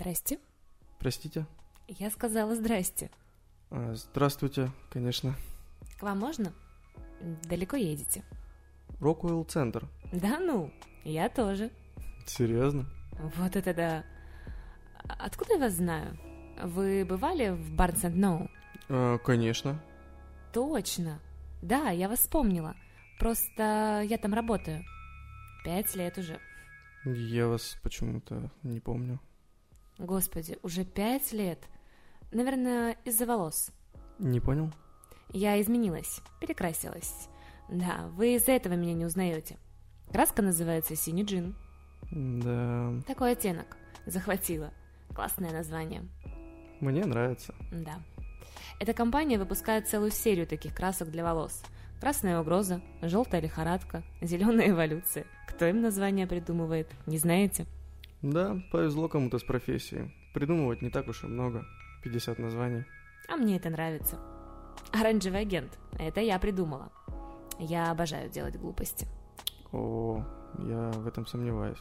Здрасте. Простите? Я сказала здрасте. А, здравствуйте, конечно. К вам можно? Далеко едете? Рокуэлл Центр. Да ну, я тоже. Серьезно? Вот это да. Откуда я вас знаю? Вы бывали в энд Ноу? А, конечно. Точно. Да, я вас вспомнила. Просто я там работаю. Пять лет уже. Я вас почему-то не помню. Господи, уже пять лет. Наверное, из-за волос. Не понял? Я изменилась, перекрасилась. Да, вы из-за этого меня не узнаете. Краска называется синий джин. Да, Такой оттенок. Захватила. Классное название. мне нравится. Да. Эта компания выпускает целую серию таких красок для волос. Красная угроза, желтая лихорадка, зеленая эволюция. Кто им название придумывает, не знаете? Да, повезло кому-то с профессией. Придумывать не так уж и много. 50 названий. А мне это нравится. Оранжевый агент. Это я придумала. Я обожаю делать глупости. О, я в этом сомневаюсь.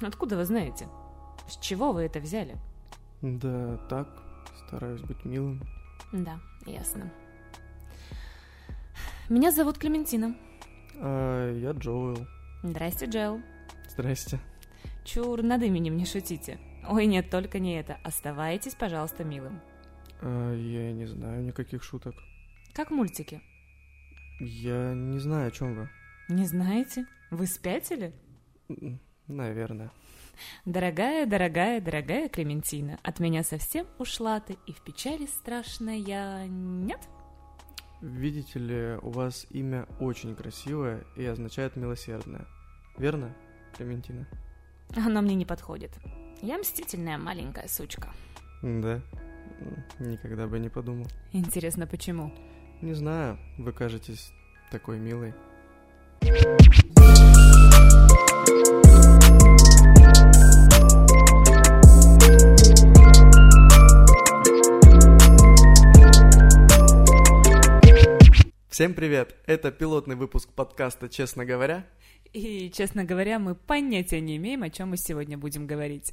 Откуда вы знаете? С чего вы это взяли? Да, так, стараюсь быть милым. Да, ясно. Меня зовут Клементина. А я Джоэл. Здрасте, Джел. Здрасте. Чур, над именем не шутите. Ой, нет, только не это. Оставайтесь, пожалуйста, милым. А, я не знаю никаких шуток. Как мультики. Я не знаю, о чем вы. Не знаете? Вы спятили? Наверное. Дорогая, дорогая, дорогая Клементина, от меня совсем ушла ты, и в печали страшная нет? Видите ли, у вас имя очень красивое и означает милосердное. Верно, Клементина? Оно мне не подходит. Я мстительная маленькая сучка. Да. Никогда бы не подумал. Интересно, почему? Не знаю, вы кажетесь такой милой. Всем привет! Это пилотный выпуск подкаста «Честно говоря». И, честно говоря, мы понятия не имеем, о чем мы сегодня будем говорить.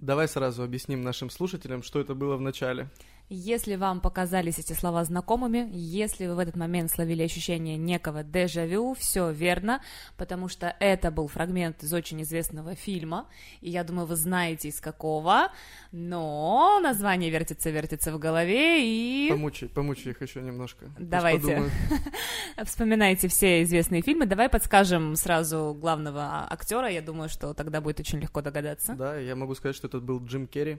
Давай сразу объясним нашим слушателям, что это было в начале. Если вам показались эти слова знакомыми, если вы в этот момент словили ощущение некого дежавю, все верно, потому что это был фрагмент из очень известного фильма, и я думаю, вы знаете из какого, но название вертится-вертится в голове, и Помучай, помучай их еще немножко. Давайте. вспоминайте все известные фильмы. Давай подскажем сразу главного актера, я думаю, что тогда будет очень легко догадаться. Да, я могу сказать, что это был Джим Керри.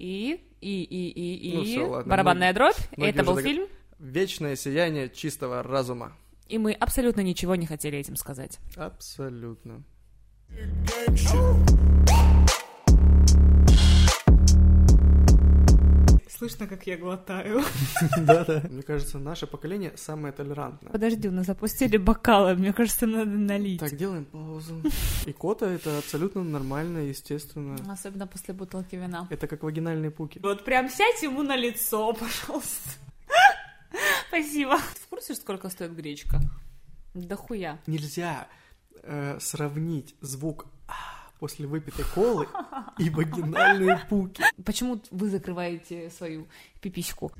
И, и, и, и, и, Ну всё, ладно, барабанная дробь, многие это был дог- фильм. Вечное сияние чистого разума. И мы абсолютно ничего не хотели этим сказать. Абсолютно. Слышно, как я глотаю. Да-да. Мне кажется, наше поколение самое толерантное. Подожди, у нас запустили бокалы, мне кажется, надо налить. Так, делаем паузу. Икота — это абсолютно нормально, естественно. Особенно после бутылки вина. Это как вагинальные пуки. Вот прям сядь ему на лицо, пожалуйста. Спасибо. Ты в курсе, сколько стоит гречка? Да хуя. Нельзя э, сравнить звук после выпитой колы и вагинальные пуки. Почему вы закрываете свою пипиську?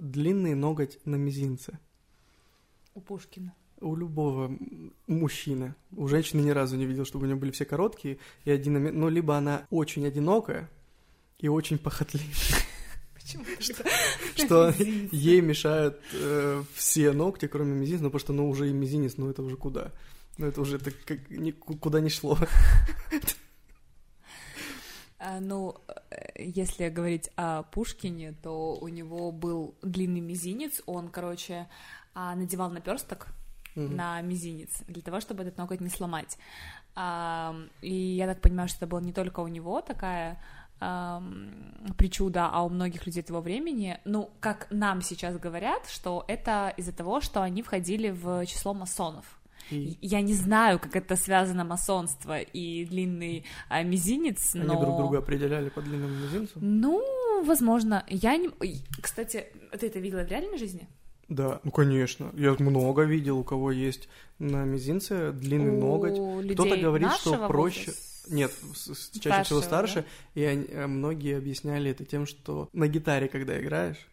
Длинный ноготь на мизинце. У Пушкина. У любого мужчины. У женщины ни разу не видел, чтобы у нее были все короткие и одиномер... Ну, либо она очень одинокая и очень похотливая? Что ей мешают э, все ногти, кроме мизинца, ну, потому что, ну, уже и мизинец, ну, это уже куда? Ну, это уже куда не шло. А, Ну, э, если говорить о Пушкине, то у него был длинный мизинец, он, короче, а, надевал наперсток Мгм. на мизинец для того, чтобы этот ноготь не сломать. И я так понимаю, что это было не только у него такая ам, причуда, а у многих людей того времени. Ну, как нам сейчас говорят, что это из-за того, что они входили в число масонов. И Я не знаю, как это связано масонство и длинный а, мизинец, они но... друг друга определяли по длинному мизинцу. Ну, Ну, возможно. Я не... Кстати, ты это видела в реальной жизни? Да, ну конечно. Я много видел, у кого есть на мизинце длинный у ноготь. Кто-то говорит, что проще. Возраста? Нет, чаще Старшего, всего старше. Да? И они, э, многие объясняли это тем, что на гитаре, когда играешь,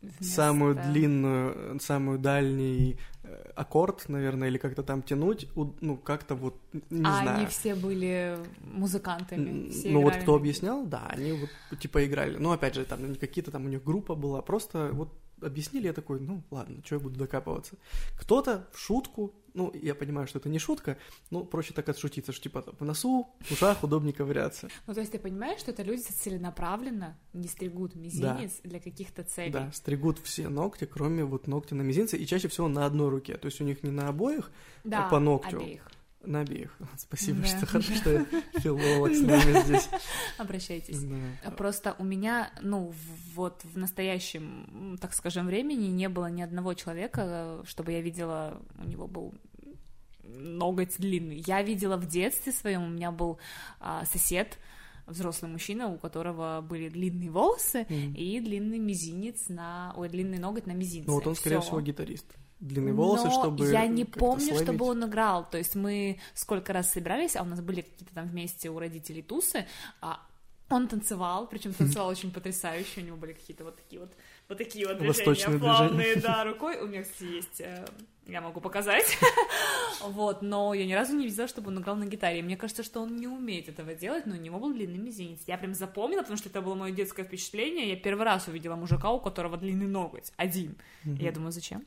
Вместо... самую длинную, самую дальний э, аккорд, наверное, или как-то там тянуть, ну, как-то вот, не а знаю. они все были музыкантами, все Ну, вот кто объяснял, да, они вот, типа, играли. Ну, опять же, там не какие-то там у них группа была, просто вот объяснили, я такой, ну, ладно, что я буду докапываться. Кто-то в шутку, ну, я понимаю, что это не шутка, но проще так отшутиться, что типа в носу, в ушах удобнее ковыряться. Ну, то есть ты понимаешь, что это люди целенаправленно не стригут мизинец да. для каких-то целей? Да, стригут все ногти, кроме вот ногтя на мизинце, и чаще всего на одной руке, то есть у них не на обоих, а да, а по ногтю. обеих. На обеих. Спасибо, да. что хорошо, что филолог с нами здесь. Обращайтесь. Да. Просто у меня, ну, вот в настоящем, так скажем, времени не было ни одного человека, чтобы я видела, у него был ноготь длинный. Я видела в детстве своем, у меня был а, сосед, взрослый мужчина, у которого были длинные волосы mm. и длинный мизинец на... Ой, длинный ноготь на мизинце. Ну вот он, скорее Всё. всего, гитарист длинные волосы, Но чтобы я не помню, словить. чтобы он играл. То есть мы сколько раз собирались, а у нас были какие-то там вместе у родителей тусы, а он танцевал, причем танцевал очень потрясающе, у него были какие-то вот такие вот вот такие вот движения плавные, да, рукой. У меня, кстати, есть, э, я могу показать. вот, но я ни разу не видела, чтобы он играл на гитаре. Мне кажется, что он не умеет этого делать, но у него был длинный мизинец. Я прям запомнила, потому что это было мое детское впечатление. Я первый раз увидела мужика, у которого длинный ноготь, один. я думаю, зачем?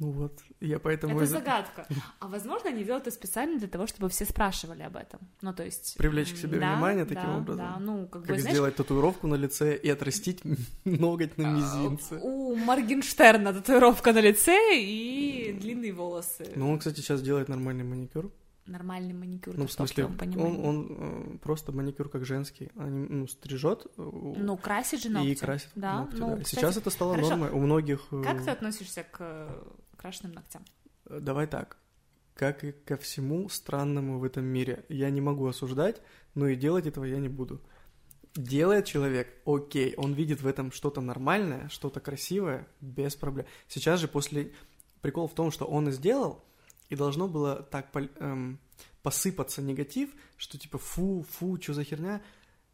Ну вот, я поэтому... Это загадка. А возможно, они делают это специально для того, чтобы все спрашивали об этом. Ну, то есть... Привлечь к себе да, внимание таким да, образом. Да, ну, как, как бы, сделать знаешь... татуировку на лице и отрастить ноготь на мизинце. У Моргенштерна татуировка на лице и длинные волосы. Ну, он, кстати, сейчас делает нормальный маникюр. Нормальный маникюр, ну, в смысле, он, он э, просто маникюр как женский, они, ну, стрижет. Э, ну, красит же ногти. И красит да? ногти, ну, да. Кстати, Сейчас это стало хорошо. нормой у многих. Э, как ты относишься к крашенным ногтям? Давай так. Как и ко всему странному в этом мире. Я не могу осуждать, но и делать этого я не буду. Делает человек, окей, он видит в этом что-то нормальное, что-то красивое, без проблем. Сейчас же после... Прикол в том, что он и сделал, и должно было так эм, посыпаться негатив, что типа фу, фу, что за херня.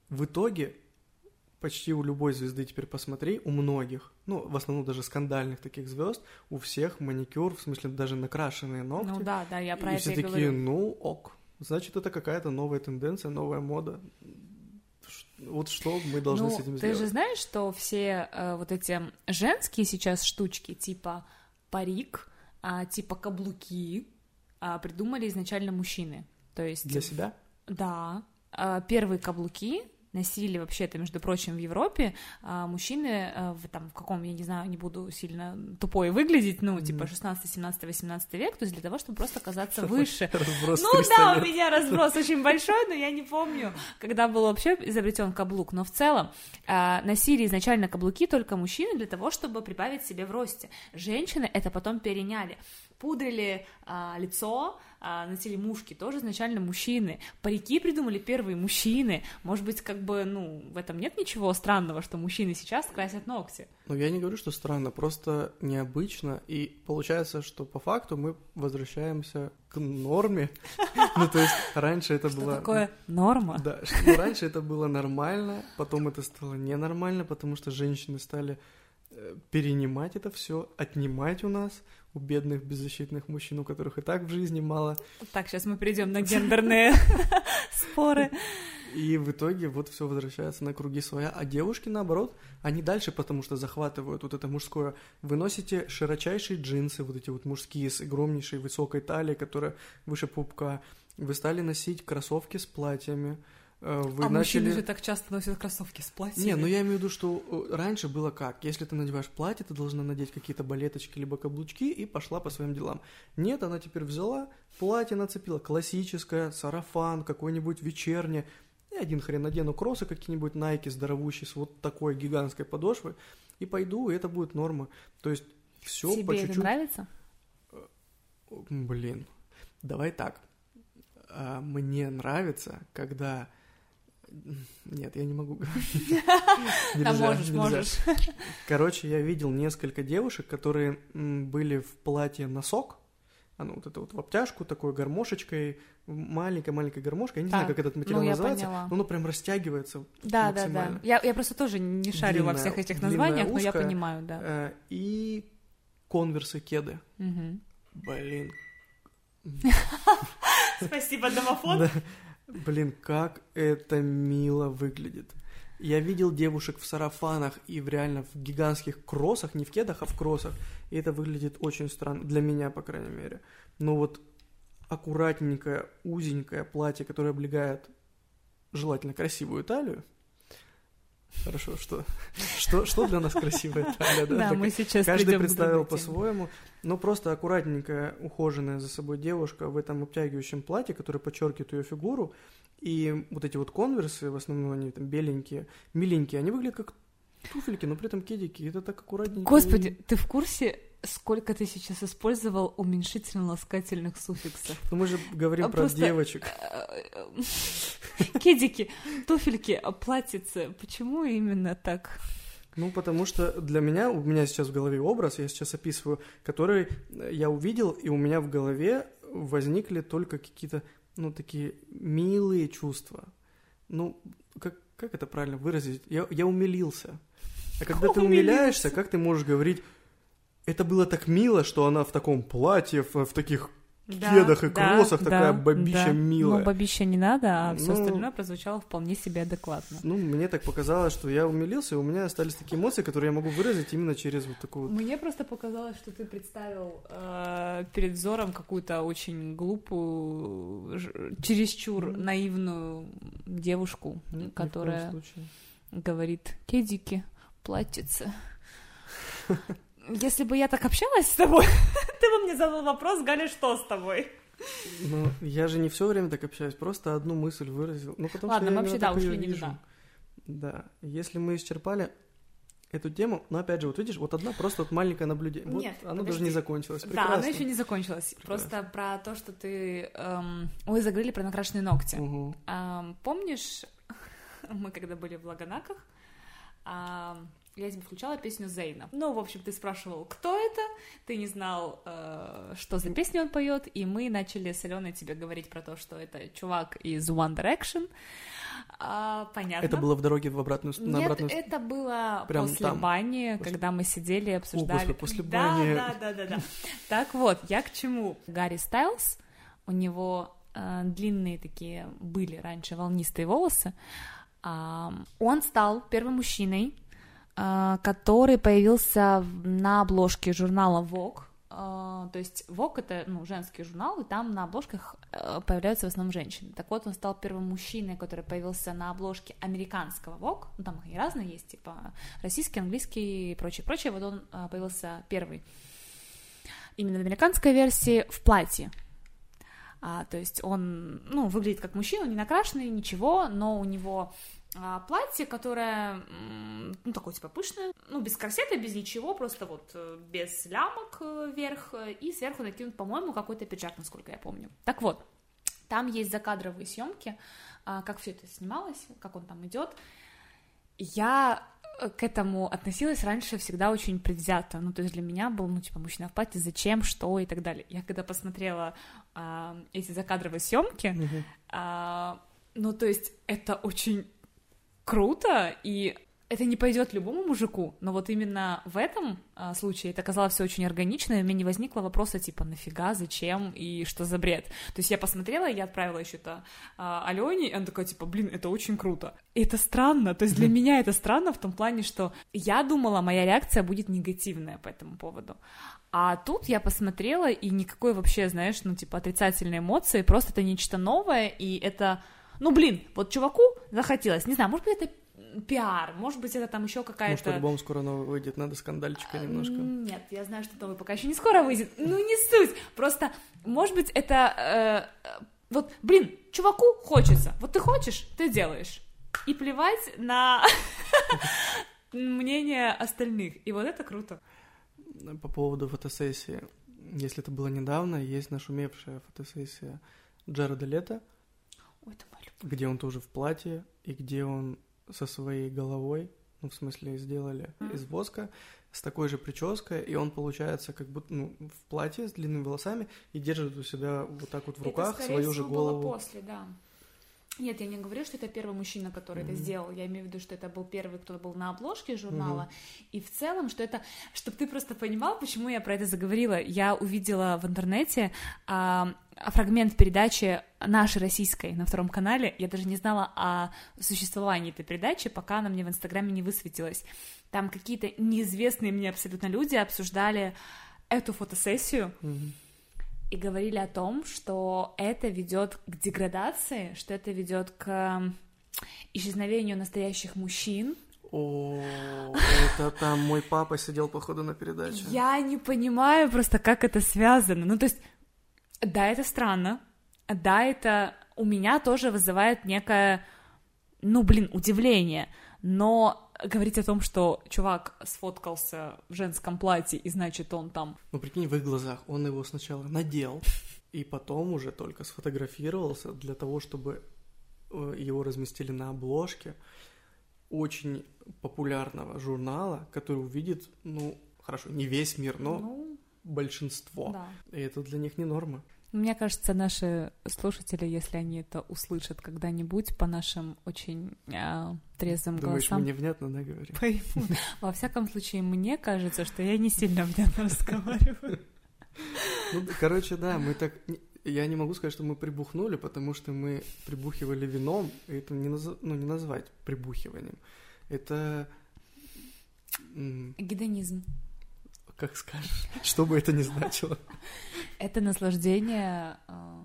В итоге почти у любой звезды теперь посмотри, у многих, ну, в основном даже скандальных таких звезд, у всех маникюр, в смысле даже накрашенные ногти. Ну да, да, я про и это все и такие, говорю. ну, ок, значит, это какая-то новая тенденция, новая мода. Вот что мы должны ну, с этим ты сделать. Ты же знаешь, что все э, вот эти женские сейчас штучки, типа парик, э, типа каблуки, э, придумали изначально мужчины. То есть... Для себя? Да. Э, первые каблуки носили вообще-то, между прочим, в Европе а, мужчины а, в, там, в каком, я не знаю, не буду сильно тупой выглядеть, ну, типа 16, 17, 18 век, то есть для того, чтобы просто оказаться выше. Разброс ну да, у меня разброс очень большой, но я не помню, когда был вообще изобретен каблук, но в целом а, носили изначально каблуки только мужчины для того, чтобы прибавить себе в росте. Женщины это потом переняли пудрили а, лицо, а, носили мушки, тоже изначально мужчины. Парики придумали первые мужчины. Может быть, как бы, ну, в этом нет ничего странного, что мужчины сейчас красят ногти. Ну, я не говорю, что странно, просто необычно. И получается, что по факту мы возвращаемся к норме. Ну, то есть раньше это было... Что такое норма? Да, раньше это было нормально, потом это стало ненормально, потому что женщины стали э, перенимать это все, отнимать у нас, у бедных беззащитных мужчин, у которых и так в жизни мало. Так, сейчас мы перейдем на гендерные споры. И в итоге вот все возвращается на круги своя. А девушки, наоборот, они дальше, потому что захватывают вот это мужское. Вы носите широчайшие джинсы, вот эти вот мужские с огромнейшей высокой талией, которая выше пупка. Вы стали носить кроссовки с платьями. Э, вы а начали... мужчины же так часто носят кроссовки с платьями. Не, ну я имею в виду, что э, раньше было как? Если ты надеваешь платье, ты должна надеть какие-то балеточки либо каблучки и пошла по своим делам. Нет, она теперь взяла, платье нацепила, классическое, сарафан, какой-нибудь вечерний. И один хрен надену кроссы какие-нибудь Nike здоровущие с вот такой гигантской подошвой и пойду, и это будет норма. То есть все Тебе по чуть-чуть. это нравится? Э, блин, давай так. А, мне нравится, когда Нет, я не могу говорить. Да можешь, можешь. Короче, я видел несколько девушек, которые были в платье носок, оно вот это вот в обтяжку, такой гармошечкой, маленькой-маленькой гармошкой, я не знаю, Так, как этот материал ну, называется, поняла. но оно прям растягивается Да, да, да. Я, я просто тоже не шарю во Длинная- всех этих названиях, но я узкая. понимаю, да. Э, И конверсы, кеды. Мгм. Блин, Спасибо, домофон. Блин, как это мило выглядит. Я видел девушек в сарафанах и в реально в гигантских кроссах, не в кедах, а в кроссах. И это выглядит очень странно, для меня, по крайней мере. Но вот аккуратненькое, узенькое платье, которое облегает желательно красивую талию. Хорошо, что, что, что для нас красивая талия? Да, Так мы сейчас Каждый представил по-своему. Но просто аккуратненькая, ухоженная за собой девушка в этом обтягивающем платье, которое подчеркивает ее фигуру. И вот эти вот конверсы, в основном они там беленькие, миленькие, они выглядят как туфельки, но при этом кедики. Это так аккуратненько. Господи, ты в курсе, сколько ты сейчас использовал уменьшительно-ласкательных суффиксов? Ну мы же говорим А про девочек. Кедики, туфельки, платьицы. Почему именно так? Ну, потому что для меня, у меня сейчас в голове образ, я сейчас описываю, который я увидел, и у меня в голове возникли только какие-то, ну, такие милые чувства. Ну, как, как это правильно выразить? Я, я умилился. А когда ты умиляешься, как ты можешь говорить, это было так мило, что она в таком платье, в, в таких кедах и кроссах, такая бабища милая. Ну, бабища не надо, а все Ну- остальное прозвучало вполне себе адекватно. Ну, мне так показалось, что я умилился, и у меня остались такие эмоции, которые я могу выразить именно через вот такую вот Мне просто показалось, что ты представил э, перед взором какую-то очень глупую, чересчур Мгм. наивную девушку, Нет, которая говорит «кедики, платьице». Если бы я так общалась с тобой, ты бы мне задал вопрос, Галя, что с тобой? Ну, я же не все время так общаюсь, просто одну мысль выразил. Ну, потому Ладно, что мы вообще, да, ушли не вижу. Да, если мы исчерпали эту тему, но опять же, вот видишь, вот одна просто вот маленькое наблюдение. Вот Нет, оно подожди. даже не закончилось. Да, Прекрасно. она еще не закончилась. Просто про то, что ты... эм, Ой, заговорили про накрашенные ногти. Мгм. Ам, помнишь, мы когда были в Лаганаках, ам, я тебе включала песню Зейна. Ну, в общем, ты спрашивал, кто это, ты не знал, э, что за песню он поет, и мы начали с Аленой тебе говорить про то, что это чувак из One Direction. А, понятно. Это было в дороге в обратную, с- на Нет, обратную это было Прям после там. бани, После- когда мы сидели и обсуждали. господи, после да, бани. Да, да, да, да. Так вот, я к чему? Гарри Стайлз, у него э, длинные такие были раньше волнистые волосы. Он стал первым мужчиной, который появился на обложке журнала Vogue. Э, То есть Vogue это ну, женский журнал, и там на обложках э, появляются в основном женщины. Так вот, он стал первым мужчиной, который появился на обложке американского Vogue. Ну, там они разные есть, типа российский, английский и прочее, прочее. Вот он э, появился первый именно в американской версии в платье. А, то есть он, ну, выглядит как мужчина, не накрашенный, ничего, но у него а, платье, которое, ну, такое, типа, пышное, ну, без корсета, без ничего, просто вот э, без лямок э, вверх, э, и сверху накинут, по-моему, какой-то пиджак, насколько я помню. Так вот, там есть закадровые съемки, а, как все это снималось, как он там идет. Я э, к этому относилась раньше всегда очень предвзято. Ну, то есть для меня был, ну, типа, мужчина в платье, зачем, что и так далее. Я когда посмотрела а, эти закадровые съемки, а, ну, то есть это очень круто, и это не пойдет любому мужику, но вот именно в этом а, случае это казалось все очень органично, и у меня не возникло вопроса типа нафига, зачем и что за бред. То есть я посмотрела, я отправила еще это а, Алене, и она такая типа, блин, это очень круто. И это странно, то есть для меня это странно в том плане, что я думала, моя реакция будет негативная по этому поводу. А тут я посмотрела, и никакой вообще, знаешь, ну, типа, отрицательной эмоции, просто это нечто новое, и это, ну, блин, вот чуваку захотелось, не знаю, может быть, это пиар, может быть, это там еще Может, какая-то... альбом скоро новый выйдет, надо скандальчика немножко. М, Нет, я знаю, что новый пока еще не скоро выйдет. Ну, не суть. Просто, может быть, это... э, вот, блин, чуваку хочется. Вот ты хочешь, ты делаешь. И плевать на мнение остальных. И вот это круто. По поводу фотосессии. Если это было недавно, есть нашумевшая фотосессия Джареда Лето. Ой, это моя любовь. где он тоже в платье, и где он со своей головой, ну, в смысле, сделали Мгм. из воска, с такой же прической, и он получается как будто ну, в платье с длинными волосами и держит у себя вот так вот в руках это, скорее свою же всего, было голову. после, да. Нет, я не говорю, что это первый мужчина, который это Мгм. сделал. Я имею в виду, что это был первый, кто был на обложке журнала. И в целом, что это... Чтобы ты просто понимал, почему я про это заговорила. Я увидела в интернете а, а, фрагмент передачи нашей российской на втором канале. Я даже не знала о существовании этой передачи, пока она мне в Инстаграме не высветилась. Там какие-то неизвестные мне абсолютно люди обсуждали эту фотосессию Мгм. И говорили о том, что это ведет к деградации, что это ведет к исчезновению настоящих мужчин. О, это там мой папа сидел, походу, на передаче. Я не понимаю просто, как это связано. Ну, то есть, да, это странно, да, это у меня тоже вызывает некое, ну, блин, удивление, но говорить о том, что чувак сфоткался в женском платье, и значит, он там Ну, прикинь, в их глазах он его сначала надел, и потом уже только сфотографировался для того, чтобы э, его разместили на обложке очень популярного журнала, который увидит, ну, хорошо, не весь мир, но ну, большинство. да. И это для них не норма. Мне кажется, наши слушатели, если они это услышат когда-нибудь по нашим очень а, трезвым Думаешь, мы голосам, невнятно, да, говорим? поймут. Во всяком случае, мне кажется, что я не сильно внятно разговариваю. Ну, короче, да, мы так... Я не могу сказать, что мы прибухнули, потому что мы прибухивали вином, и это не, наз- ну, не назвать прибухиванием. Это... Гедонизм. Как скажешь, что бы это ни значило. Это наслаждение а,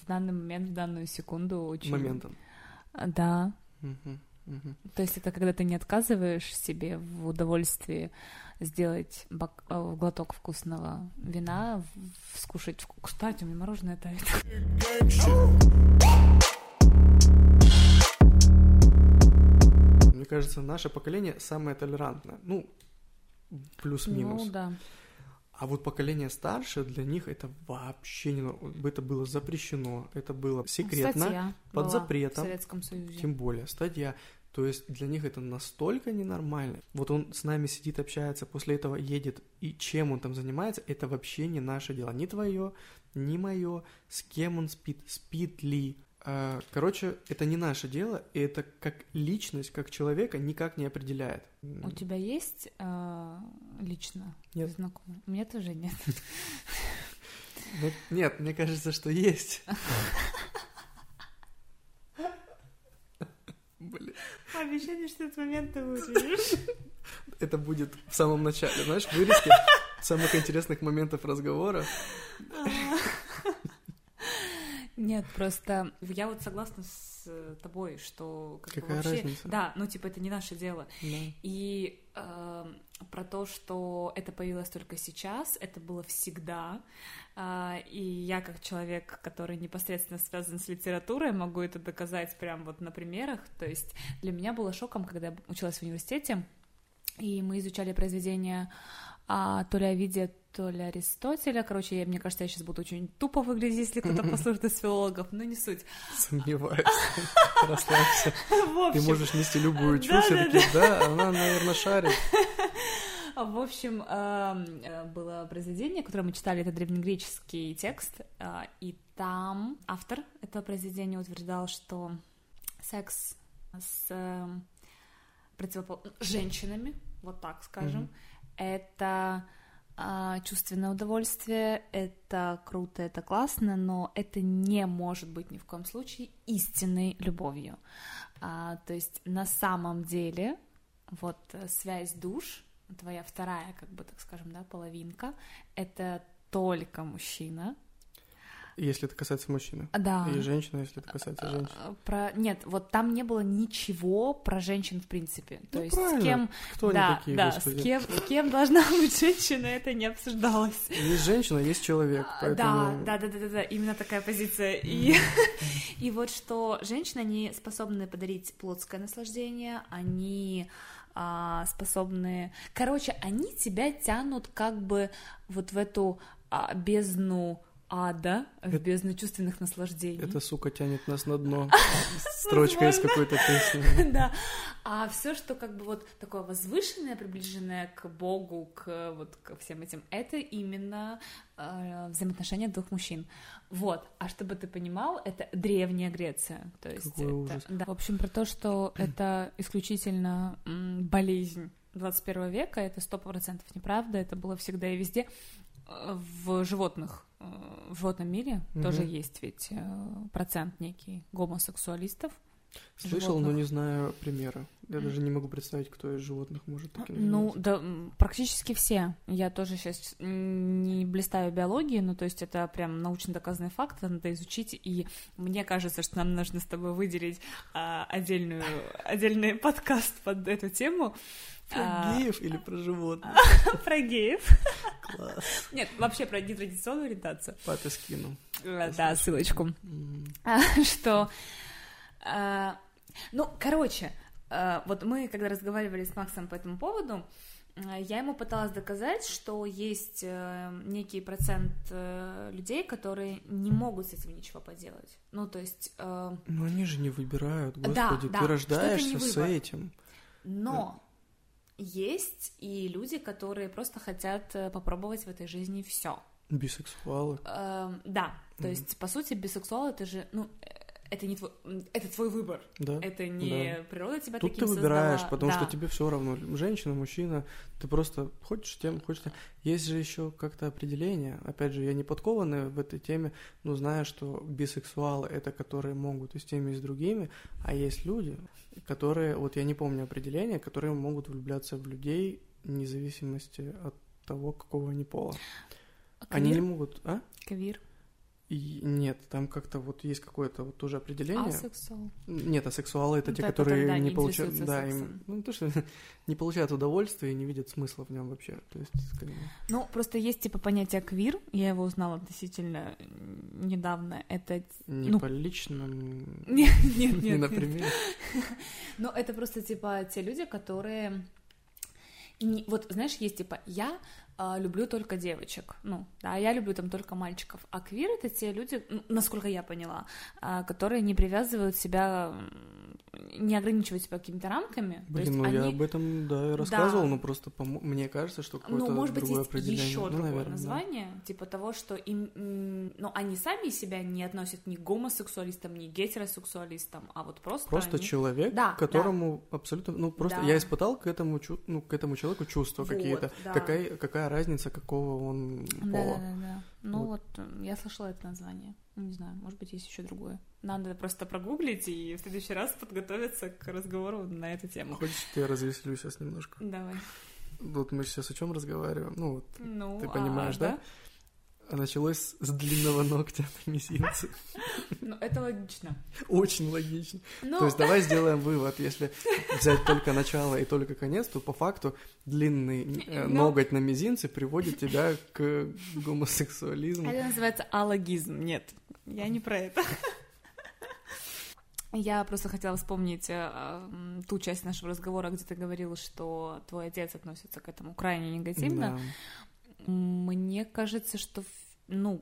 в данный момент, в данную секунду очень... Моментом. Да. То есть это когда ты не отказываешь себе в удовольствии сделать бак- а, глоток вкусного вина, скушать... вку- Кстати, у меня мороженое тает. Мне кажется, наше поколение самое толерантное. Ну, плюс-минус. Ну да. А вот поколение старше, для них это вообще не... Это было запрещено, это было секретно, Статья под запретом. В Советском Союзе. тем более статья. То есть для них это настолько ненормально. Вот он с нами сидит, общается, после этого едет, и чем он там занимается, это вообще не наше дело. Ни твое, ни мое, с кем он спит, спит ли. А, Короче, это не наше дело, и это как личность, как человека никак не определяет. У тебя есть а, лично Нет. знакомый? У меня тоже нет. Ну, Нет, мне кажется, что есть. Блин. Обещание, что этот момент ты вырежешь. Это будет в самом начале, знаешь, вырезки самых интересных моментов разговора. Нет, просто я вот согласна с э, тобой, что как бы Какая вообще... разница? Да, ну типа это не наше дело. Да. И эм, про то, что это появилось только сейчас, это было всегда. А, и я, как человек, который непосредственно связан с литературой, могу это доказать прям вот на примерах. То есть для меня было шоком, когда я училась в университете, и мы изучали произведения а, то ли Овидия, то ли Аристотеля. Короче, я, мне кажется, я сейчас буду очень тупо выглядеть, если кто-то послушает из филологов, но не суть. Сомневаюсь. Расслабься. Ты можешь нести любую чушь, и да, она, наверное, шарит. В общем, эм, э, было произведение, которое мы читали, это древнегреческий текст, э, и там автор этого произведения утверждал, что секс с эм, противопол- женщинами, вот так скажем, Мгм. Это а, чувственное удовольствие, это круто, это классно, но это не может быть ни в коем случае истинной любовью. А, то есть на самом деле вот э, связь душ, твоя вторая, как бы так скажем, да, половинка, это только мужчина. Если это касается мужчины. Да. И женщины, если это касается женщин. А, Про... Нет, вот там не было ничего про женщин в принципе. То Ну, есть правильно. с кем, Кто они да, такие, да, господи? с кем, с кем должна быть женщина, это не обсуждалось. Есть женщина, есть человек, А, поэтому... Да, да, да, да, да, да, именно такая позиция. И, и вот что женщины, они способны подарить плотское наслаждение, они а, способны... Короче, они тебя тянут как бы вот в эту а, бездну ада, в бездну чувственных наслаждений. Это, сука, тянет нас на дно. Строчка из какой-то песни. Да. А все, что как бы вот такое возвышенное, приближенное к Богу, к вот ко всем этим, это именно э, взаимоотношения двух мужчин. Вот. А чтобы ты понимал, это древняя Греция. То есть Какой это, ужас. да. В общем, про то, что это исключительно болезнь 21 века, это сто процентов неправда, это было всегда и везде. Э, В животных, в животном мире Мгм. тоже есть ведь э, процент некий гомосексуалистов. Слышал, но животных. не знаю примера. Я даже не могу представить, кто из животных может таким Ну, да, практически все. Я тоже сейчас не блистаю биологией, ну, то есть это прям научно доказанный факт, надо изучить, и мне кажется, что нам нужно с тобой выделить а, отдельную, отдельный подкаст под эту тему. Про а, геев или про животных? Про геев. Класс. Нет, вообще про нетрадиционную ориентацию. Папе скину. Э, Да, ссылочку. А, что... а, Ну, короче, а, вот мы, когда разговаривали с Максом по этому поводу, а, я ему пыталась доказать, что есть э, некий процент э, людей, которые не могут с этим ничего поделать. Ну, то есть... э, Ну они же не выбирают, Да, господи, да, ты не рождаешься с этим. Но есть и люди, которые просто хотят э, попробовать в этой жизни все. Бисексуалы. Эм, да, то Мгм. есть, по сути, бисексуал это же, ну, э, это не твой, это твой выбор. Да. Это не природа тебя Тут ты таким выбираешь, создала. потому Да. что тебе все равно, женщина, мужчина, ты просто хочешь тем, хочешь тем. Есть же еще как-то определение. Опять же, я не подкованный в этой теме, но знаю, что бисексуалы это которые могут и с теми, и с другими, а есть люди, которые, вот я не помню определение, которые могут влюбляться в людей вне зависимости от того, какого они пола. Они не Квир? могут, а? Квир. И нет, там как-то вот есть какое-то вот тоже определение. Асексуал. Нет, асексуалы это те, Да, которые которые, да, не не получают, да, им, ну то что не получают удовольствия и не видят смысла в нем вообще. То есть, бы, Ну, просто есть, типа, понятие квир, я его узнала относительно недавно, это... не Ну, по личному, Нет, нет, не нет, нет. например. Ну, это просто, типа, те люди, которые... не- Вот, знаешь, есть, типа, я люблю только девочек, ну, да, я люблю там только мальчиков, а квир — это те люди, ну, насколько я поняла, а, которые не привязывают себя, не ограничивают себя какими-то рамками, Блин, есть ну я они... об этом, да, и рассказывал, Да. но просто помо- мне кажется, что какое-то Ну, может быть, другое есть еще ну, другое наверное, да. название, типа того, что им, ну, они сами себя не относят ни к гомосексуалистам, ни к гетеросексуалистам, а вот просто Просто они... человек, Да, которому абсолютно, ну просто Да. я испытал к этому, ну к этому человеку чувства Вот, какие-то. да. Какая какая разница, какого он Да, пола? да, да, да. Ну Вот. вот. э, я слышала это название. Ну, Не знаю, может быть, есть еще другое. Надо просто прогуглить и в следующий раз подготовиться к разговору на эту тему. Хочешь, я развеселю сейчас немножко? Давай. Вот мы сейчас о чем разговариваем? Ну вот Ну, Ты а, понимаешь, да? Началось с длинного ногтя на мизинце. Ну, это логично. Очень логично. Ну, То есть давай сделаем вывод. Если взять только начало и только конец, то по факту длинный э, Ну. ноготь на мизинце приводит тебя к гомосексуализму. это называется алогизм. Нет, я не про это. Я просто хотела вспомнить э, ту часть нашего разговора, где ты говорил, что твой отец относится к этому крайне негативно. Да. Мне кажется, что, ну,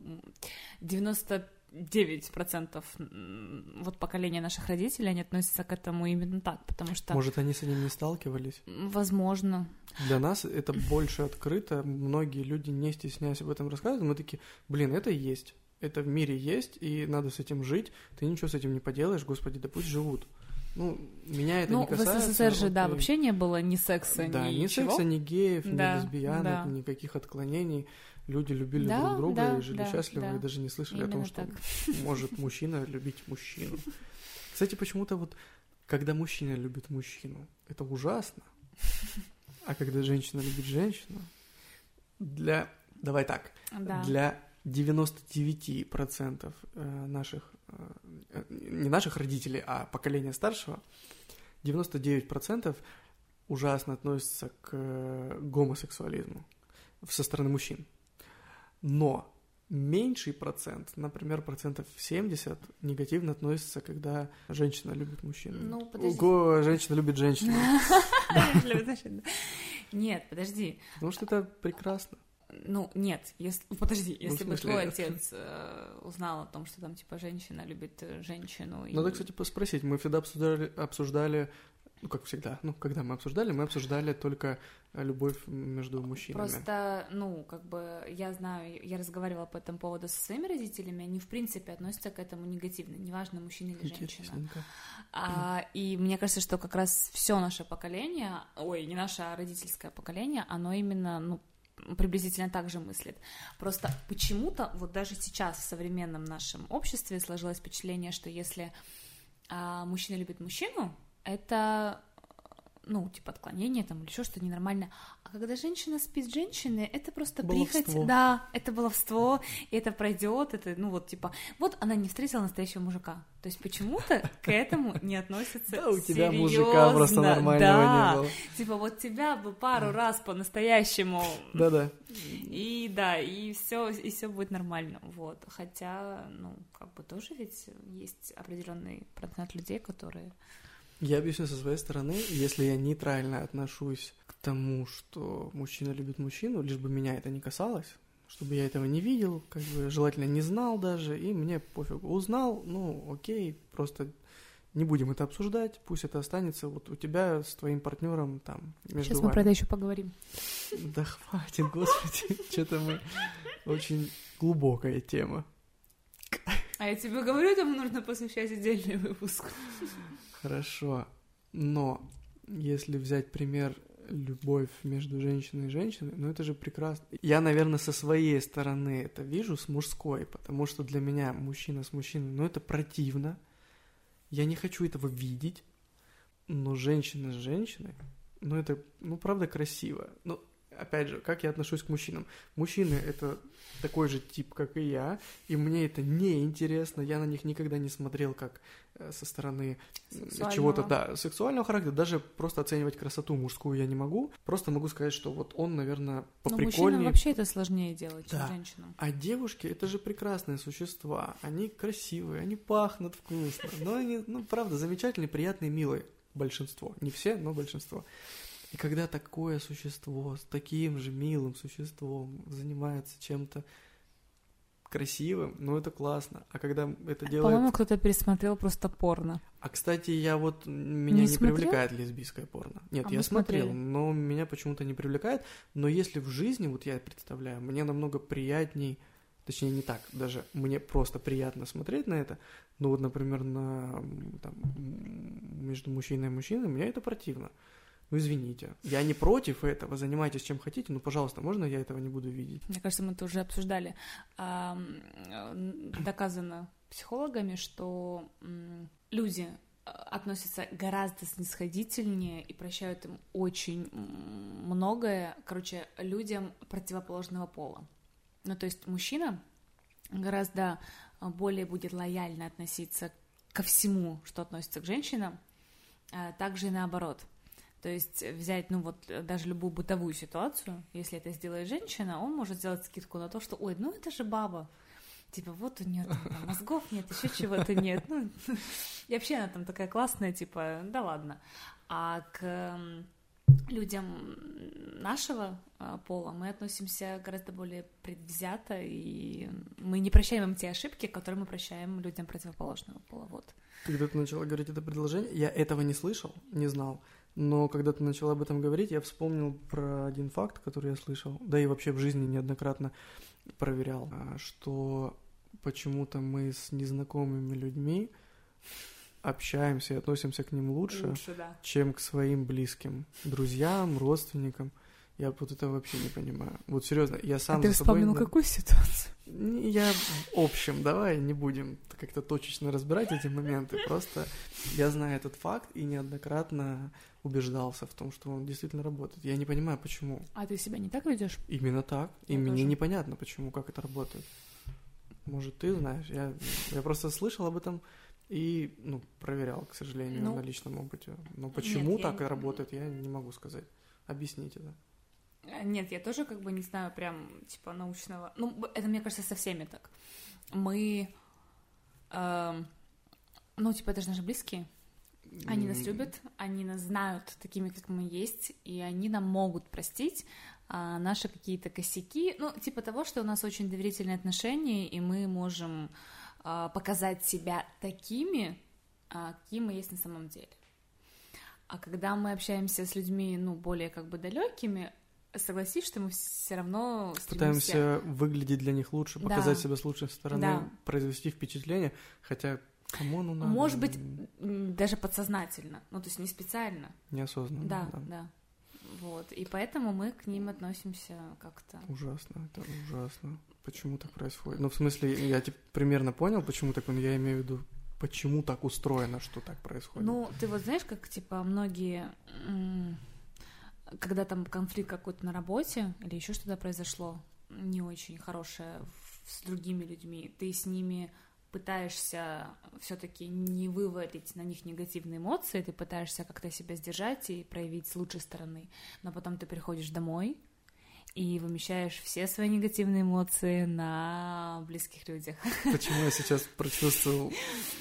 99% м, вот поколения наших родителей, они относятся к этому именно так, потому что, Может, они с этим не сталкивались? возможно, Для нас это больше открыто. Многие люди, не стесняясь об этом рассказывают, мы такие, блин, это есть. Это в мире есть, и надо с этим жить. Ты ничего с этим не поделаешь, господи, да пусть живут. Ну, меня это ну, не в касается. СССР же, вот да, и- вообще не было ни секса, Да, ни ни секса, ни геев, ни Да, лесбиянок, да. никаких отклонений. Люди любили Да, друг друга да, и жили да, счастливо, да. и даже не слышали о том, Именно что так. может мужчина любить мужчину. Кстати, почему-то вот, когда мужчина любит мужчину, это ужасно. А когда женщина любит женщину, для... Давай так. Да. Для 99% э, наших, э, не наших родителей, а поколения старшего, 99% ужасно относятся к э, гомосексуализму со стороны мужчин. Но меньший процент, например, процентов 70, негативно относится, когда женщина любит мужчину. Ну, подожди. Женщина любит женщину. Нет, подожди. Потому что это прекрасно. Ну, нет, если... подожди, Ну, в если бы смысле, твой отец э, узнал о том, что там, типа, женщина любит э, женщину... и- Надо, кстати, поспросить. Мы всегда обсуждали, обсуждали, ну, как всегда, ну, когда мы обсуждали, мы обсуждали только э, любовь между мужчинами. Просто, ну, как бы, я знаю, я разговаривала по этому поводу со своими родителями, они, в принципе, относятся к этому негативно, неважно, мужчина или женщина. А, и мне кажется, что как раз все наше поколение, ой, не наше, а родительское поколение, оно именно, ну, приблизительно так же мыслит. Просто почему-то вот даже сейчас в современном нашем обществе сложилось впечатление, что если а, мужчина любит мужчину, это ну, типа отклонение там или еще что-то ненормальное. А когда женщина спит с женщиной, это просто Баловство. прихоть. Да, это баловство, и это пройдет, это, ну, вот, типа, вот она не встретила настоящего мужика. То есть почему-то к этому не относятся Да, у тебя мужика просто нормального не было. Типа вот тебя бы пару раз по-настоящему Да-да. и да, и все, и все будет нормально, вот. Хотя, ну, как бы тоже ведь есть определенный процент людей, которые Я объясню со своей стороны, если я нейтрально отношусь к тому, что мужчина любит мужчину, лишь бы меня это не касалось, чтобы я этого не видел, как бы желательно не знал даже, и мне пофигу. Узнал, ну окей, просто не будем это обсуждать, пусть это останется вот у тебя с твоим партнером там между Сейчас мы вами. про это еще поговорим. Да хватит, господи, что-то мы... Очень глубокая тема. А я тебе говорю, этому нужно посвящать отдельный выпуск. Хорошо, но если взять пример любовь между женщиной и женщиной, ну это же прекрасно. Я, наверное, со своей стороны это вижу, с мужской, потому что для меня мужчина с мужчиной, ну это противно. Я не хочу этого видеть, но женщина с женщиной, ну это, ну правда красиво. Ну, опять же, как я отношусь к мужчинам? Мужчины — это такой же тип, как и я, и мне это не интересно, я на них никогда не смотрел как э, со стороны э, чего-то, да, сексуального характера, даже просто оценивать красоту мужскую я не могу, просто могу сказать, что вот он, наверное, Но мужчинам поприкольнее. вообще это сложнее делать, чем Да. женщинам. А девушки это же прекрасные существа. Они красивые, они пахнут вкусно. Но они, ну, правда, замечательные, приятные, милые. Большинство. Не все, но большинство. И когда такое существо с таким же милым существом занимается чем-то красивым, ну это классно. А когда это делает... По-моему, кто-то пересмотрел просто порно. А кстати, я вот меня не, Не привлекает лесбийское порно. Нет, А я смотрел, смотрели. но меня почему-то не привлекает. Но если в жизни, вот я представляю, мне намного приятней, точнее не так, даже мне просто приятно смотреть на это. Ну вот, например, на там, между мужчиной и мужчиной, мне это противно. Ну извините, я не против этого, занимайтесь чем хотите, но, пожалуйста, можно я этого не буду видеть? Мне кажется, мы это уже обсуждали. Э, Доказано психологами, что люди э, относятся гораздо снисходительнее и прощают им очень многое, короче, людям противоположного пола. Ну, то есть мужчина гораздо э, более будет лояльно относиться ко всему, что относится к женщинам, а также и наоборот. То есть взять, ну вот, э, даже любую бытовую ситуацию, если это сделает женщина, он может сделать скидку на то, что, ой, ну это же баба. Типа, вот у нее там мозгов нет, еще чего-то нет. Ну, и вообще она там такая классная, типа, да ладно. А к м, людям нашего а, пола мы относимся гораздо более предвзято, и мы не прощаем им те ошибки, которые мы прощаем людям противоположного пола. Вот. Когда ты начала говорить это предложение, я этого не слышал, не знал. Но когда ты начала об этом говорить, я вспомнил про один факт, который я слышал, да и вообще в жизни неоднократно проверял, а, что почему-то мы с незнакомыми людьми общаемся и относимся к ним лучше, да. чем к своим близким, друзьям, родственникам. Я вот это вообще не понимаю. Вот серьезно, я сам а ты собой... вспомнил на- какую ситуацию? Я в общем, давай не будем как-то точечно разбирать эти моменты. Просто я знаю этот факт и неоднократно убеждался в том, что он действительно работает. Я не понимаю, почему. А ты себя не так ведешь? Именно так. И Я мне тоже. непонятно, почему, как это работает. Может, ты знаешь. Я, я просто слышал об этом и ну, проверял, к сожалению, Ну, на личном опыте. Но почему я так и работает, я не могу сказать. Объясните, да. Э, Нет, я тоже как бы не знаю прям типа научного. Ну, это мне кажется со всеми так. Мы, эм, ну типа это же наши близкие. Они нас любят, они нас знают такими, как мы есть, и они нам могут простить а, наши какие-то косяки, ну, типа того, что у нас очень доверительные отношения, и мы можем а, показать себя такими, а, какие мы есть на самом деле. А когда мы общаемся с людьми, ну, более как бы далекими, согласись, что мы все равно стремимся... Пытаемся выглядеть для них лучше, показать Да. себя с лучшей стороны, Да. произвести впечатление, хотя кому ну надо? Может быть, даже подсознательно, ну, то есть не специально. Неосознанно. Да, да. Вот, и поэтому мы к ним относимся как-то. Ужасно, это ужасно. Почему так происходит? Ну, в смысле, я типа, примерно понял, почему так, но я имею в виду, почему так устроено, что так происходит. Ну, ты вот знаешь, как, типа, многие, когда там конфликт какой-то на работе или еще что-то произошло не очень хорошее с другими людьми, ты с ними пытаешься все-таки не вывалить на них негативные эмоции, ты пытаешься как-то себя сдержать и проявить с лучшей стороны, но потом ты приходишь домой и вымещаешь все свои негативные эмоции на близких людях. Почему я сейчас прочувствовал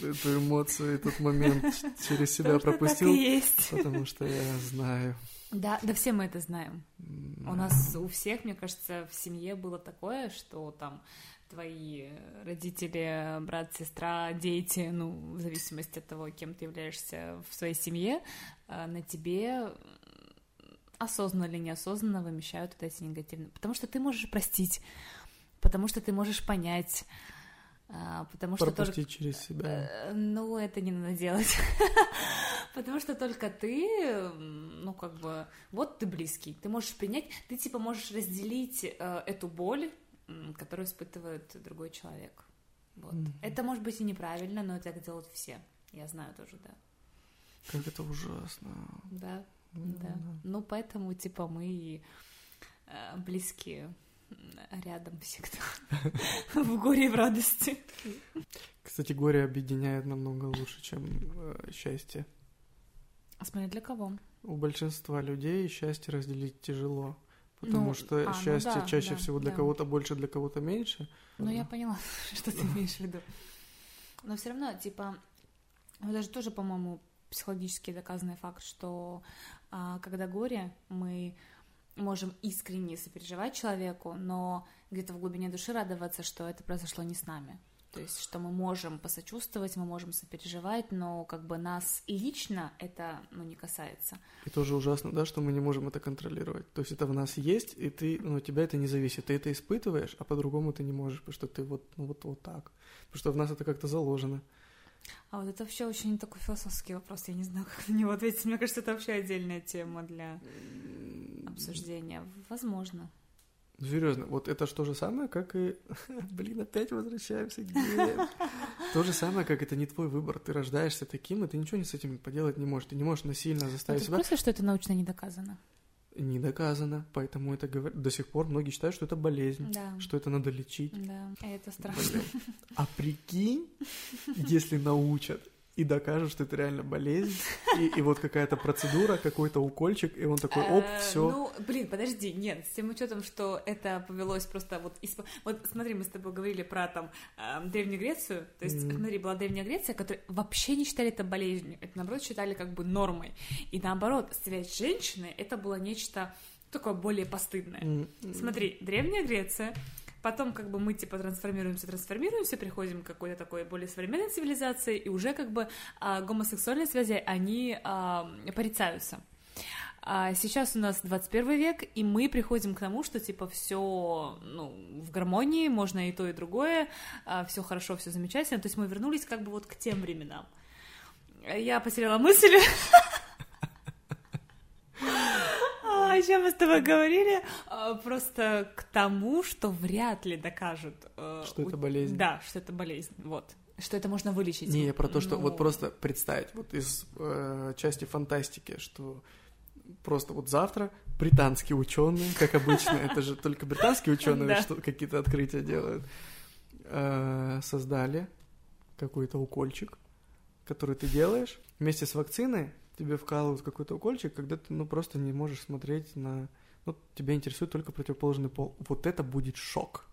эту эмоцию, этот момент через себя Потому пропустил? Потому что я знаю. Да, да все мы это знаем. У нас у всех, мне кажется, в семье было такое, что там твои родители, брат, сестра, дети, ну, в зависимости от того, кем ты являешься в своей семье, э, на тебе осознанно или неосознанно вымещают вот эти негативные. Потому что ты можешь простить, потому что ты можешь понять, потому что только... пропустить через себя. Э, Ну, это не надо делать. Потому что только ты, ну, как бы, вот ты близкий, ты можешь принять, ты, типа, можешь разделить э, эту боль, которую испытывает другой человек. Вот. Мгм. Это может быть и неправильно, но так делают все. Я знаю тоже, да. Как это ужасно. Да, Ну, да. Ну, поэтому, типа, мы э, близкие рядом всегда. В горе и в радости. Кстати, горе объединяет намного лучше, чем э, счастье. А Смотри, для кого? У большинства людей счастье разделить тяжело. Потому Ну, что а, ну счастье да, чаще да, всего для да. кого-то больше, для кого-то меньше. Ну, я поняла, что ты имеешь в виду. Но все равно, типа, ну, даже тоже, по-моему, психологически доказанный факт, что а, когда горе, мы можем искренне сопереживать человеку, но где-то в глубине души радоваться, что это произошло не с нами. То есть, что мы можем посочувствовать, мы можем сопереживать, но как бы нас лично это ну, не касается. И тоже ужасно, да, что мы не можем это контролировать. То есть это в нас есть, и ты, ну, тебя это не зависит. Ты это испытываешь, а по-другому ты не можешь, потому что ты вот, ну, вот, вот так. Потому что в нас это как-то заложено. А вот это вообще очень такой философский вопрос, я не знаю, как на него ответить. Мне кажется, это вообще отдельная тема для обсуждения. Возможно. Ну, Серьезно, вот это ж то же самое, как и... Блин, опять возвращаемся к геям. То же самое, как это не твой выбор. Ты рождаешься таким, и ты ничего с этим поделать не можешь. Ты не можешь насильно заставить ты в себя. курсе, что это научно не доказано? Не доказано, поэтому это говорят. До сих пор многие считают, что это болезнь, Да. что это надо лечить. Да, это страшно. Блин. А прикинь, если научат и докажут, что это реально болезнь, и, и вот какая-то процедура, какой-то укольчик, и он такой, оп, Э, все. Ну, блин, подожди, нет, с тем учетом, что это повелось просто вот из... Вот смотри, мы с тобой говорили про там э, Древнюю Грецию, то есть, Мгм. смотри, была Древняя Греция, которые вообще не считали это болезнью, это, наоборот, считали как бы нормой. И наоборот, стрелять женщины, это было нечто такое более постыдное. Смотри, Древняя Греция, потом как бы мы типа трансформируемся, трансформируемся, приходим к какой-то такой более современной цивилизации, и уже как бы а, гомосексуальные связи, они а, порицаются. А сейчас у нас 21 век, и мы приходим к тому, что типа все ну, в гармонии, можно и то, и другое, все хорошо, все замечательно. То есть мы вернулись как бы вот к тем временам. Я потеряла мысль. О чем мы с тобой говорили? А, Просто к тому, что вряд ли докажут. э, Что это болезнь. Да, что это болезнь, вот. Что это можно вылечить. Не, я про то, что Ну, вот просто представить, вот из э, части фантастики, что просто вот завтра британские ученые, как обычно, это же только британские ученые что какие-то открытия делают, э, создали какой-то укольчик, который ты делаешь вместе с вакциной, тебе вкалывают какой-то укольчик, когда ты ну просто не можешь смотреть на, ну тебя интересует только противоположный пол. Вот это будет шок.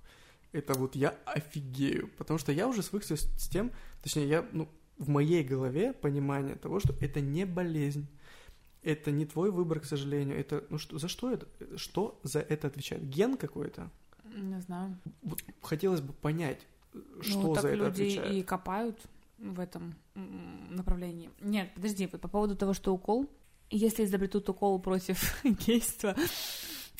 Это вот я офигею, потому что я уже свыкся с, тем, точнее, я, ну, в моей голове понимание того, что это не болезнь, Это не твой выбор, к сожалению. Это, ну что, за что это? Что за это отвечает? Ген какой-то? Не знаю. Вот хотелось бы понять, что ну, так за это люди отвечает. и копают в этом направлении. Нет, подожди, по поводу того, что укол. Если изобретут укол против гейства,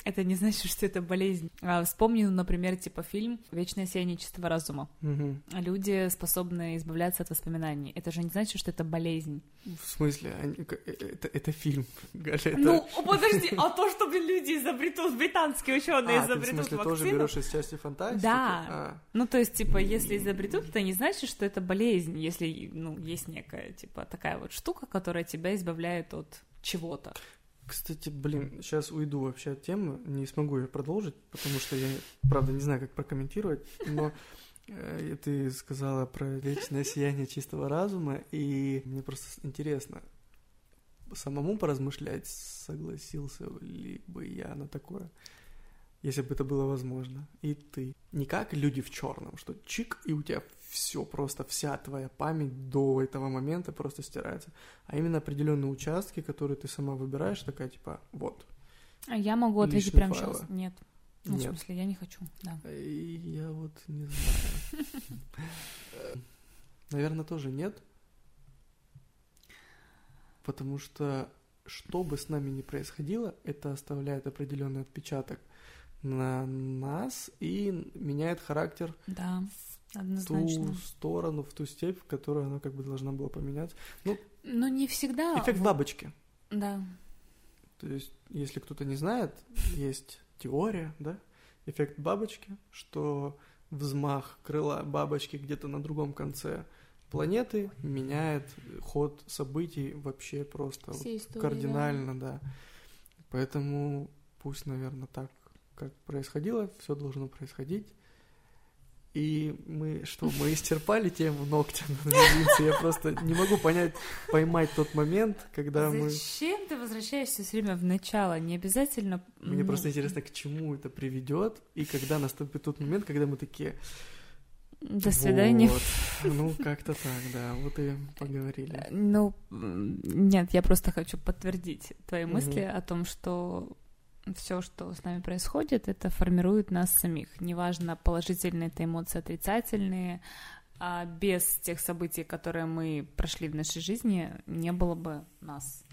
это не значит, что это болезнь. А, вспомни, например, типа фильм «Вечное сияние чистого разума». Мгм. Люди способны избавляться от воспоминаний. Это же не значит, что это болезнь. В смысле? К- э, это, это фильм, Галя, это... Ну, подожди, а то, что, блин, люди изобретут, британские ученые а, ты в смысле тоже берешь из части фантастики? Да. А, Ну, то есть, типа, если изобретут, это не значит, что это болезнь, если, ну, есть некая, типа, такая вот штука, которая тебя избавляет от чего-то. Кстати, блин, сейчас уйду вообще от темы, не смогу ее продолжить, потому что я, правда, не знаю, как прокомментировать, но э, ты сказала про вечное сияние чистого разума, и мне просто интересно, самому поразмышлять, согласился ли бы я на такое, если бы это было возможно. И ты. Не как люди в черном, что чик, и у тебя все, просто вся твоя память до этого момента просто стирается. А именно определенные участки, которые ты сама выбираешь, такая типа, вот. А я могу ответить прямо файлы. сейчас. Нет. Ну, в Нет. смысле, я не хочу, да. И я вот не знаю. Наверное, тоже нет. Потому что что бы с нами ни происходило, это оставляет определенный отпечаток на нас и меняет характер Да, в однозначно. ту сторону, в ту степь, в которую она как бы должна была поменяться. Но не всегда. Эффект бабочки. Да. То есть, если кто-то не знает, есть теория, да, эффект бабочки, что взмах крыла бабочки где-то на другом конце планеты меняет ход событий вообще просто вот истории, кардинально, да. Поэтому пусть, наверное, так, как происходило, все должно происходить. И мы что, мы исчерпали тему ногтя на мизинце? Я просто не могу понять, поймать тот момент, когда мы... Зачем ты возвращаешься все время в начало? Не обязательно... Мне ну, просто интересно, к чему это приведет, и когда наступит тот момент, когда мы такие... До свидания. «Вот». Ну, как-то так, да, вот и поговорили. Ну, нет, я просто хочу подтвердить твои мысли о том, что все, что с нами происходит, это формирует нас самих. Неважно, положительные это эмоции, отрицательные. А без тех событий, которые мы прошли в нашей жизни, не было бы нас.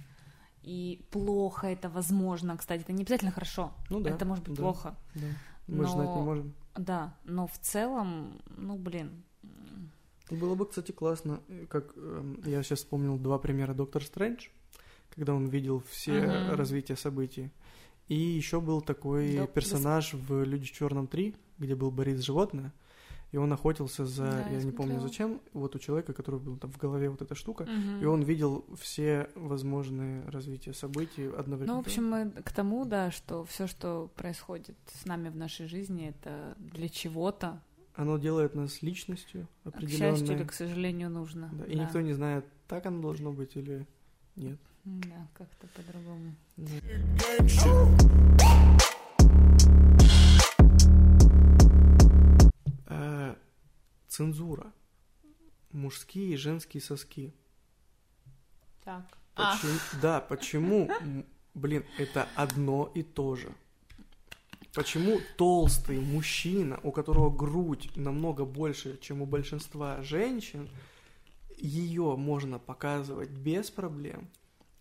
И плохо это возможно, кстати, это не обязательно хорошо. Ну да. это может быть да, плохо. Да. Мы же знать не Но- можем. Да, но в целом, ну блин. м, Было бы, кстати, классно, э, как эм, я сейчас вспомнил два примера Доктор Стрэндж, когда он видел все Мгм. развития событий. И еще был такой Доп- персонаж в Люди в черном 3, где был Борис Животное, и он охотился за, Да, я, я не помню смотрела. зачем, вот у человека, который был там в голове вот эта штука, мгм. и он видел все возможные развития событий одновременно. Ну, в общем, мы к тому, да, что все, что происходит с нами в нашей жизни, это для чего-то, Оно делает нас личностью к определенной. счастью или к сожалению, нужно. Да, и никто не знает, так оно должно быть или нет. Да, как-то по-другому. Да. Э, Цензура. Мужские и женские соски. Так. Почему- Да, почему, блин, это одно и то же? Почему толстый мужчина, у которого грудь намного больше, чем у большинства женщин, ее можно показывать без проблем,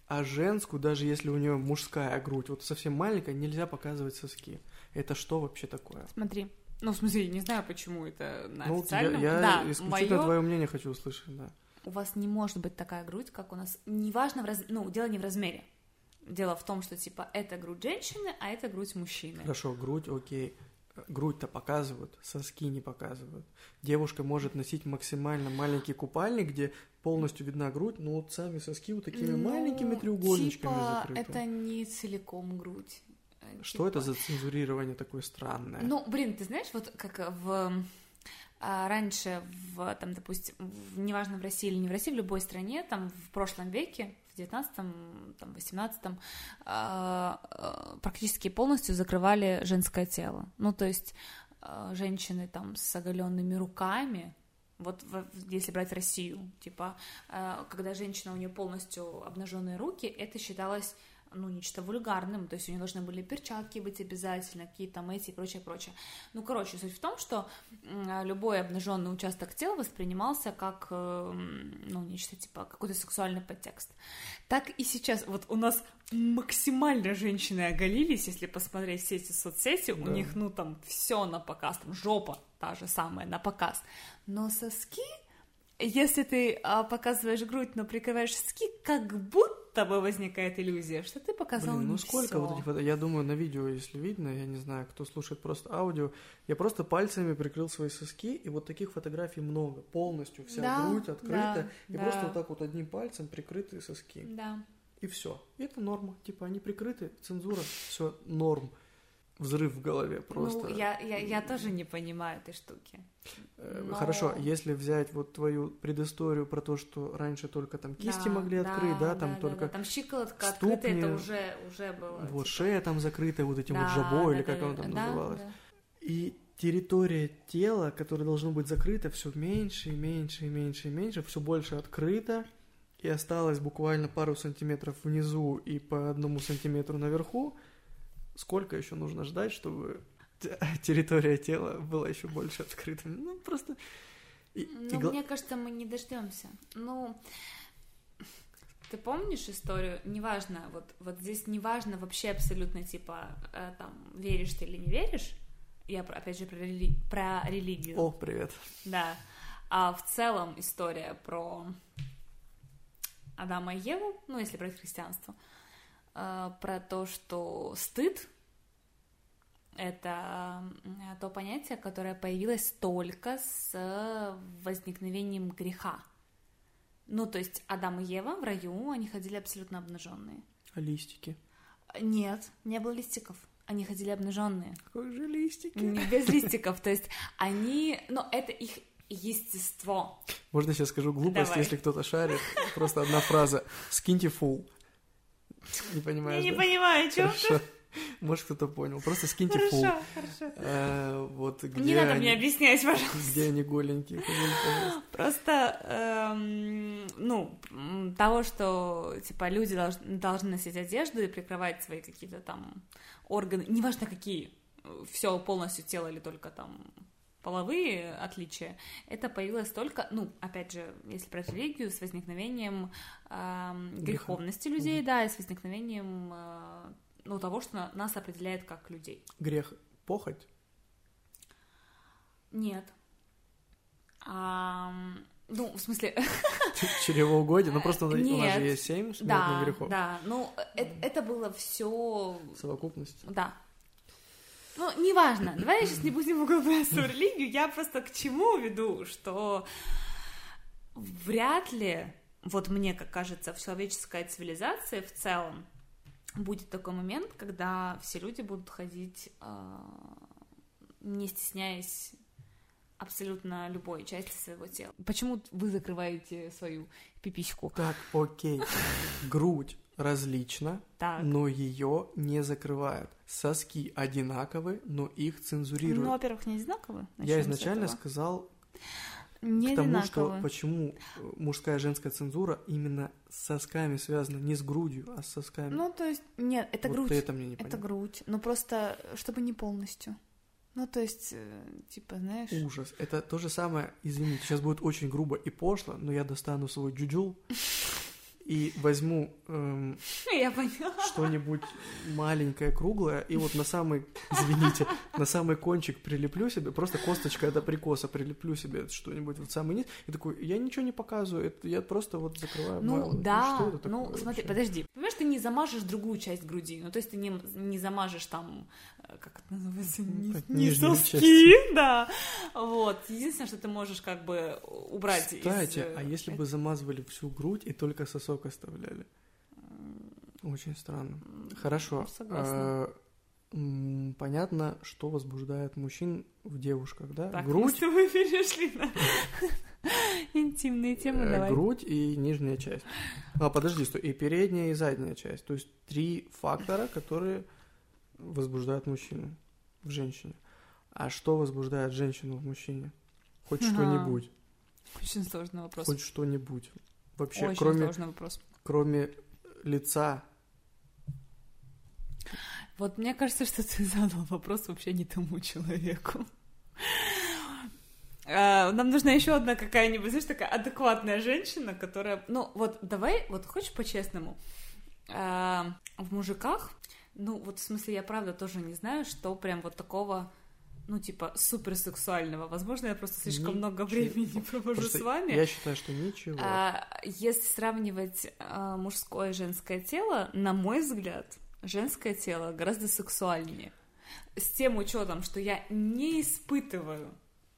а женскую, даже если у нее мужская грудь, вот совсем маленькая, нельзя показывать соски. Это что вообще такое? Смотри. Ну, в смысле, я не знаю, почему это на Ну, я, официальном. я да, исключительно моё- твое мнение хочу услышать, да. У вас не может быть такая грудь, как у нас. Неважно, в раз... ну, дело не в размере. Дело в том, что, типа, это грудь женщины, а это грудь мужчины. Хорошо, грудь, окей. Грудь-то показывают, соски не показывают. Девушка может носить максимально маленький купальник, где полностью видна грудь, но вот сами соски вот такими Ну, маленькими треугольничками типа, закрыты. это не целиком грудь. Э, Что это типа- за цензурирование такое странное? Ну, блин, ты знаешь, вот как в а, раньше, в, там, допустим, в, неважно в России или не в России, в любой стране, там, в прошлом веке, в 19-м, там, 18-м, а, а, практически полностью закрывали женское тело. Ну, то есть а, женщины там с оголенными руками, Вот если брать Россию, типа, э, когда женщина у нее полностью обнаженные руки, это считалось ну, нечто вульгарным, то есть у нее должны были перчатки быть обязательно, какие-то там эти и прочее, прочее. Ну, короче, суть в том, что любой обнаженный участок тела воспринимался как, э, ну, нечто типа, какой-то сексуальный подтекст. Так и сейчас, вот у нас максимально женщины оголились, если посмотреть все эти соцсети, у Да. них, ну, там, все на показ, там, жопа та же самая на показ, но соски, если ты а, показываешь грудь, но прикрываешь соски, как будто бы возникает иллюзия, что ты показал Блин, ну сколько всё. вот этих фото... Я думаю, на видео, если видно, я не знаю, кто слушает просто аудио, я просто пальцами прикрыл свои соски, и вот таких фотографий много, полностью вся Да, грудь открыта, да, и да. просто вот так вот одним пальцем прикрытые соски. Да. И все. Это норма. Типа они прикрыты, цензура, все норм. Взрыв в голове просто. Ну, я, я, я тоже не понимаю этой штуки. Э, но- Хорошо, если взять вот твою предысторию про то, что раньше только там кисти Да, могли открыть, да, там только да. Там щиколотка ступни, открыта, это уже, уже было. вот типа. шея там закрыта вот этим вот Да, жабо, да, или да, как да, оно там да, называлось. да. И территория тела, которая должна быть закрыта, все меньше и меньше и меньше и меньше, все больше открыто, и осталось буквально пару сантиметров внизу и по одному сантиметру наверху. Сколько еще нужно ждать, чтобы территория тела была еще больше открыта? Ну, просто... и- и Ну, гла- мне кажется, мы не дождемся. Ну, ты помнишь историю? Неважно, вот, вот здесь неважно вообще абсолютно, типа, э, там, веришь ты или не веришь. Я, про- опять же, про, рели- про религию. О, привет. Да. А в целом история про Адама и Еву, ну, если брать христианство, про то, что стыд — это то понятие, которое появилось только с возникновением греха. Ну, то есть Адам и Ева в раю, они ходили абсолютно обнаженные. А листики? Нет, не было листиков. Они ходили обнаженные. Какой же листики? Не без листиков. То есть они... Ну, это их естество. Можно сейчас скажу глупость, Давай. если кто-то шарит? Просто одна фраза. Скиньте фул. Не понимаешь, Я не да? понимаю, о чем ты. Хорошо. Может, кто-то понял. Просто скиньте. Хорошо, хорошо. Э, Вот где Не надо они, мне объяснять, пожалуйста. Где они голенькие. пожалуйста. Просто, эм, ну, того, что, типа, люди долж- должны носить одежду и прикрывать свои какие-то там органы, неважно какие, все полностью тело или только там половые отличия, это появилось только, ну, опять же, если про религию, с возникновением эм, греховности людей, да, и с возникновением, э, ну, того, что на- нас определяет как людей. Грех похоть. Нет. Ам, ну, в смысле, Чревоугодие. Ну просто у нас у нас же Нет. есть семь смертных да, грехов. да, ну, э- это было все, Совокупность. да. Ну, неважно, давай я сейчас не будем углубляться в религию, я просто к чему веду, что вряд ли, вот мне как кажется, в человеческой цивилизации в целом будет такой момент, когда все люди будут ходить, а, не стесняясь абсолютно любой части своего тела. Почему вы закрываете свою пипиську? Так, окей. Грудь различна, Так. но ее не закрывают. Соски одинаковы, но их цензурируют. Ну, во-первых, не одинаковые. Я начнем изначально сказал не к тому, что почему э, мужская и женская цензура именно с сосками связана, не с грудью, а с сосками. Ну, то есть, нет, это вот грудь. это мне не Это понятно. грудь. Ну, просто, чтобы не полностью. Ну, то есть, э, типа, знаешь... Ужас. Это то же самое, извините, сейчас будет очень грубо и пошло, но я достану свой джуджул и возьму эм, что-нибудь маленькое, круглое, и вот на самый, извините, на самый кончик прилеплю себе, просто косточку абрикоса прилеплю себе что-нибудь вот самый низ, и такой, я ничего не показываю, это я просто вот закрываю. Ну, мало. да, что это ну, такое смотри, вообще? подожди. Понимаешь, ты не замажешь другую часть груди. Ну, то есть ты не, не замажешь там, как это называется, не, так, не нижнюю соски, да. Вот. Единственное, что ты можешь как бы убрать из, Кстати, э, а если бы замазывали всю грудь и только сосок оставляли? Очень странно. Хорошо. Согласна. э, м, Понятно, что возбуждает мужчин в девушках, да? Так, мы грудь, с тобой перешли на интимные темы, э, давай. грудь и нижняя часть. А, подожди, стой, и передняя, и задняя часть. То есть три фактора, которые возбуждают мужчину в женщине. А что возбуждает женщину в мужчине? Хоть Ага. что-нибудь. Очень сложный вопрос. Хоть что-нибудь. Вообще, Очень кроме, сложный вопрос. кроме лица. Вот мне кажется, что ты задал вопрос вообще не тому человеку. А, Нам нужна еще одна какая-нибудь, знаешь, такая адекватная женщина, которая... Ну, вот давай, вот хочешь по-честному? А, В мужиках, ну, вот в смысле, я правда тоже не знаю, что прям вот такого, ну, типа, суперсексуального. Возможно, я просто слишком много Ничего. времени провожу Просто с вами. Я считаю, что ничего. А, если сравнивать а, мужское и женское тело, на мой взгляд, женское тело гораздо сексуальнее. С тем учетом, что я не испытываю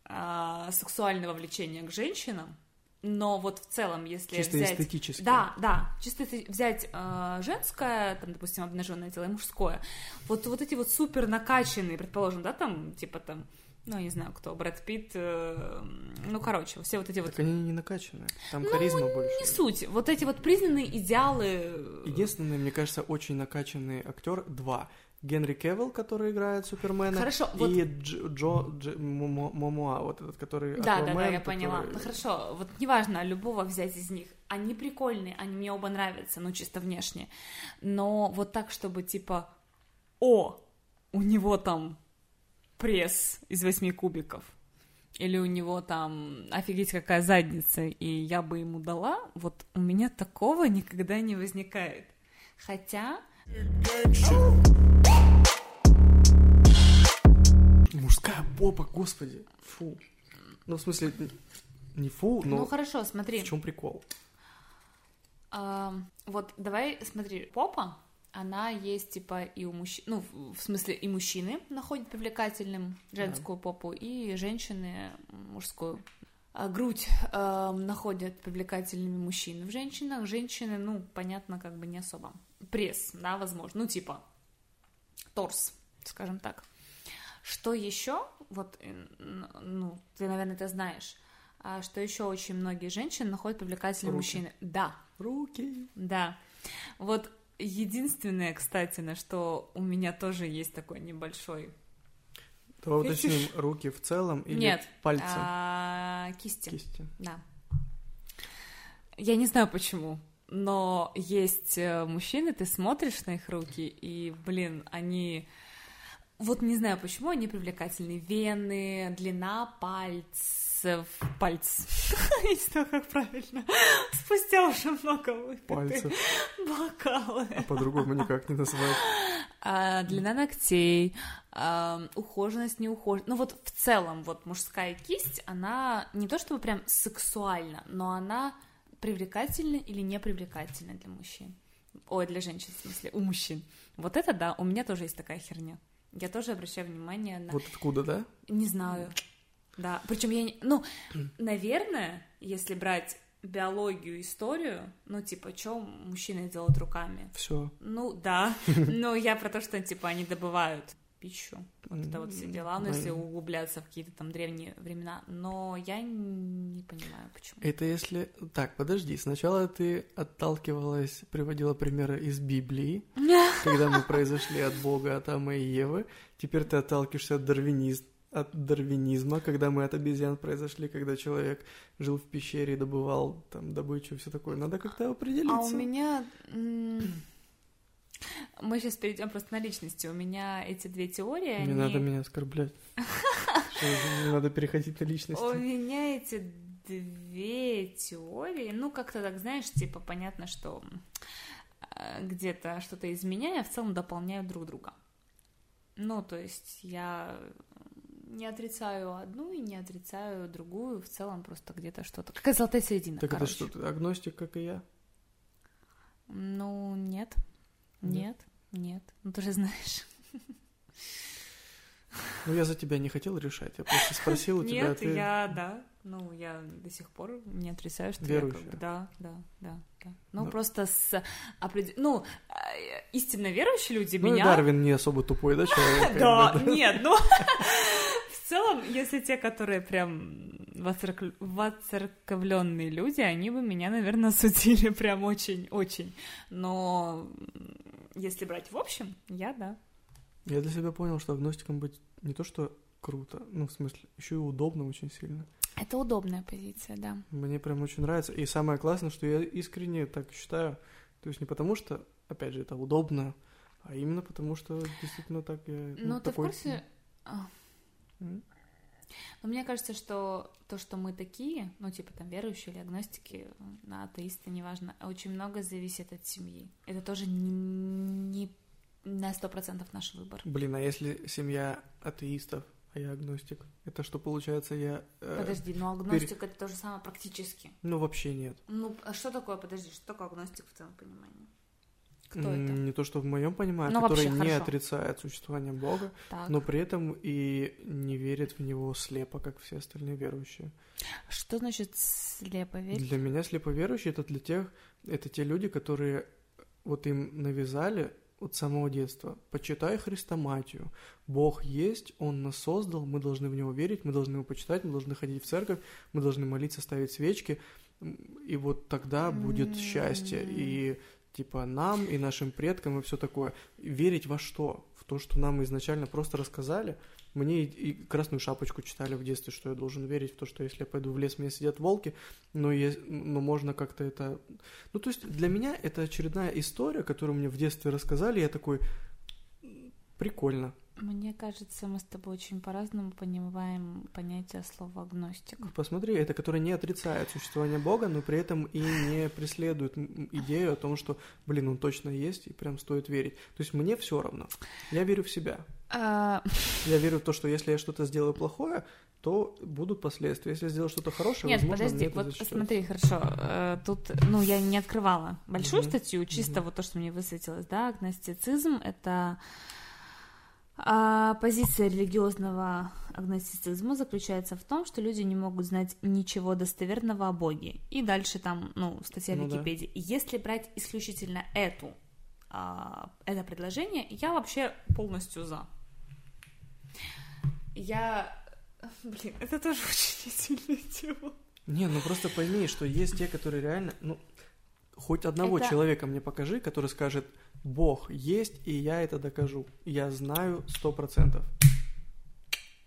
а, сексуального влечения к женщинам, но вот в целом, если Чисто взять... эстетически. Да, да, чисто взять а, женское, там, допустим, обнаженное тело и мужское, вот, вот эти вот супер накачанные, предположим, да, там, типа там, ну, я не знаю, кто, Брэд Питт, э, ну, короче, все вот эти вот Так они не накачанные. Там Ну, харизма больше. не суть. Вот эти вот признанные идеалы. Единственный, мне кажется, очень накачанный актер два. Генри Кевилл, который играет Супермена, Хорошо, вот- и Дж- Джо Дж- Мо- Момоа, вот этот, который Да, да, да, Аквамен, я поняла. который- Ну хорошо, вот неважно, любого взять из них. Они прикольные, они мне оба нравятся, ну чисто внешне. Но вот так, чтобы типа, о, у него там пресс из восьми кубиков. Или у него там офигеть какая задница, и я бы ему дала, вот у меня такого никогда не возникает. Хотя, Мужская попа, господи. Фу. Ну, в смысле, не фу, но ну хорошо, смотри. в чем прикол? А, вот давай, смотри, попа, она есть типа и у мужчин, ну, в- смысле и мужчины находят привлекательным женскую попу, и женщины мужскую. А грудь а, находят привлекательными мужчины в женщинах, женщины, ну, понятно, как бы не особо. Пресс, да, возможно, ну, типа торс, скажем так. Что еще, вот, э, ну, ты, наверное, это знаешь, а, что еще очень многие женщины находят привлекательными Руки. мужчины. Да, Руки. да. Вот единственное, кстати, на что у меня тоже есть такой небольшой... Давай уточним, руки в целом или Нет. пальцы, а, кисти. кисти? Да. Я не знаю почему, но есть э, мужчины, ты смотришь на их руки, и, блин, они... Вот не знаю почему, они привлекательны. Вены, длина пальцев... Пальц. Не знаю, как правильно. Спустя уже много выпитых бокалы. А по-другому никак не назвать. А, длина ногтей, а, ухоженность, неухоженность. Ну вот в целом вот мужская кисть, она не то чтобы прям сексуальна, но она привлекательна или не привлекательна для мужчин. Ой, для женщин, в смысле, у мужчин. Вот это да, у меня тоже есть такая херня. Я тоже обращаю внимание на... Вот откуда, да? Не знаю. Да, причем я не... Ну, наверное, если брать биологию, историю, ну, типа, что мужчины делают руками? Все. Ну, да. Но я про то, что, типа, они добывают пищу. Вот это вот все дела. Ну, если углубляться в какие-то там древние времена. Но я не понимаю, почему. Это если... Так, подожди. Сначала ты отталкивалась, приводила примеры из Библии, когда мы произошли от Бога, от Ама и Евы. Теперь ты отталкиваешься от дарвинизма, от дарвинизма, когда мы от обезьян произошли, когда человек жил в пещере и добывал там добычу и все такое. Надо как-то определиться. А у меня... Мы сейчас перейдем просто на личности. У меня эти две теории, Не они... надо меня оскорблять. Не надо переходить на У личности. меня эти две теории, ну, как-то так, знаешь, типа, понятно, что э, где-то что-то изменяя, в целом дополняют друг друга. Ну, то есть я не отрицаю одну и не отрицаю другую, в целом просто где-то что-то. Какая золотая середина, Так это короче. что, ты агностик, как и я? Ну, нет, Нет? нет, нет. Ну, ты же знаешь. Ну, я за тебя не хотел решать, я просто спросил у тебя, Нет, ты... я, да, ну, я до сих пор не отрицаю, что я как Верующая. бы, да, да, да, да. Ну, Ну. просто с определ... ну, э, истинно верующие люди Ну, меня... Дарвин не особо тупой, да, человек? Да, да? нет, ну, в целом, если те, которые прям воцерк- воцерковленные люди, они бы меня, наверное, судили прям очень-очень. Но если брать в общем, я да. Я для себя понял, что агностиком быть не то что круто, ну, в смысле, еще и удобно очень сильно. Это удобная позиция, да. Мне прям очень нравится. И самое классное, что я искренне так считаю. То есть не потому что, опять же, это удобно, а именно потому что действительно так я... Ну, ты такой... в курсе... А. Но мне кажется, что то, что мы такие, ну, типа там верующие или агностики, на атеисты, неважно, очень много зависит от семьи. Это тоже не, не на сто процентов наш выбор. Блин, а если семья атеистов, а я агностик, это что получается я... э, Подожди, но агностик это то же самое практически. Ну, вообще нет. Ну, а что такое, подожди, что такое агностик в твоем понимании? Кто это? Не то, что в моем понимании, Ну, который вообще, не хорошо. отрицает существование Бога, Так. но при этом и не верит в него слепо, как все остальные верующие. Что значит слепо верить? Для меня слеповерующие это для тех, это те люди, которые вот им навязали от самого детства. Почитай Христоматию. Бог есть, Он нас создал, мы должны в Него верить, мы должны Его почитать, мы должны ходить в церковь, мы должны молиться, ставить свечки. И вот тогда будет М. счастье. И типа нам и нашим предкам и все такое. Верить во что? В то, что нам изначально просто рассказали. Мне и, и красную шапочку читали в детстве, что я должен верить в то, что если я пойду в лес, меня сидят волки, но, е- но можно как-то это... Ну, то есть для меня это очередная история, которую мне в детстве рассказали, я такой, «М, прикольно. Мне кажется, мы с тобой очень по-разному понимаем понятие слова агностик. Посмотри, это который не отрицает существование Бога, но при этом и не преследует идею о том, что, блин, он точно есть, и прям стоит верить. То есть мне все равно. Я верю в себя. А, Я верю в то, что если я что-то сделаю плохое, то будут последствия. Если я сделаю что-то хорошее, Нет, возможно, подожди, вот зачтётся. посмотри, хорошо. э, Тут, ну, я не открывала большую Мгм. статью, чисто Мгм. вот то, что мне высветилось, да, агностицизм — это а, позиция религиозного агностицизма заключается в том, что люди не могут знать ничего достоверного о Боге. И дальше там, ну, статья Ну да. Википедии. И Если брать исключительно эту, а, это предложение, я вообще полностью за. Я... Блин, это тоже очень сильная тема. Не, ну просто пойми, что есть те, которые реально, ну, хоть одного Это- человека мне покажи, который скажет, Бог есть, и я это докажу. Я знаю сто процентов.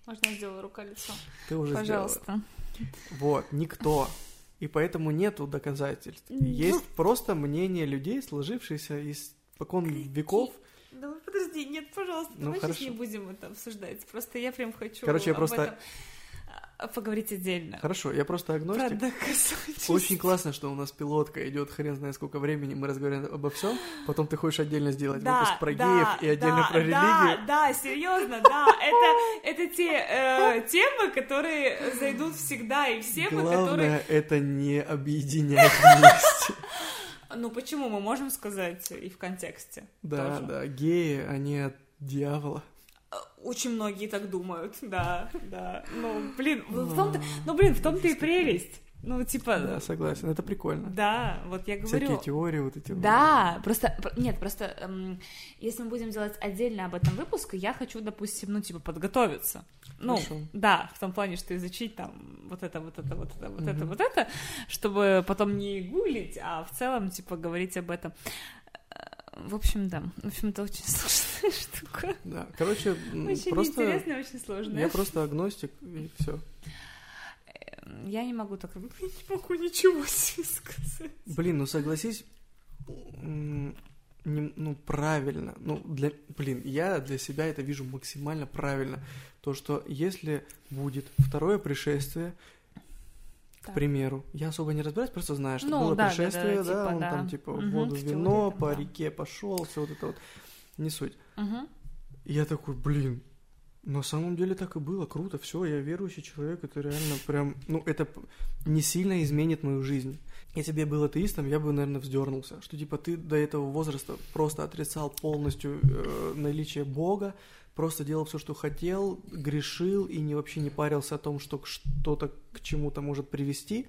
Можно я сделаю рука-лицо? Ты уже сделала. Пожалуйста. Вот, никто. И поэтому нету доказательств. Ну. Есть просто мнение людей, сложившиеся из покон веков. Да подожди, нет, пожалуйста, Ну, давай хорошо. сейчас не будем это обсуждать. Просто я прям хочу Короче, я просто- этом, поговорить отдельно. Хорошо, я просто Про агностик. доказательства. Очень классно, что у нас пилотка идет хрен знает сколько времени, мы разговариваем обо всем, потом ты хочешь отдельно сделать Да, выпуск про да, геев и отдельно да, про религию. Да, да, серьезно, да. Это, это те э, темы, которые зайдут всегда, и все мы, которые... Главное это не объединять вместе. Ну почему мы можем сказать и в контексте? Да, тоже. да, геи, они от дьявола. Очень многие так думают, да, да. Ну, блин, в том-то, ну, блин, в том-то и прелесть. Ну, типа, Да, согласен, это прикольно. да, вот я говорю. Всякие теории вот эти. вот. Да, просто, пр- нет, просто, эм, если мы будем делать отдельно об этом выпуск, я хочу, допустим, ну, типа, подготовиться. Ну, Хорошо. да, в том плане, что изучить там вот это, вот это, вот это, вот это, Мгм. вот это, чтобы потом не гуглить, а в целом, типа, говорить об этом. В общем, да. В общем, это очень сложная штука. Да, короче, Очень просто интересная, очень сложная. я просто агностик и все. Я не могу так... Я не могу ничего себе сказать. Блин, ну согласись, не- ну правильно, ну для, блин, я для себя это вижу максимально правильно, то что если будет второе пришествие, к Так. примеру, я особо не разбираюсь, просто знаю, что Ну, было да, да, пришествие, да, да, типа, он да. там типа в Мгм, воду в вино, там, по да. реке пошел, все вот это вот, не суть. И я такой, блин, на самом деле так и было, круто, все, я верующий человек, это реально прям, ну, это не сильно изменит мою жизнь. Если бы я был атеистом, я бы, наверное, вздернулся, что типа ты до этого возраста просто отрицал полностью э, наличие Бога, просто делал все, что хотел, грешил и не вообще не парился о том, что что-то к чему-то может привести.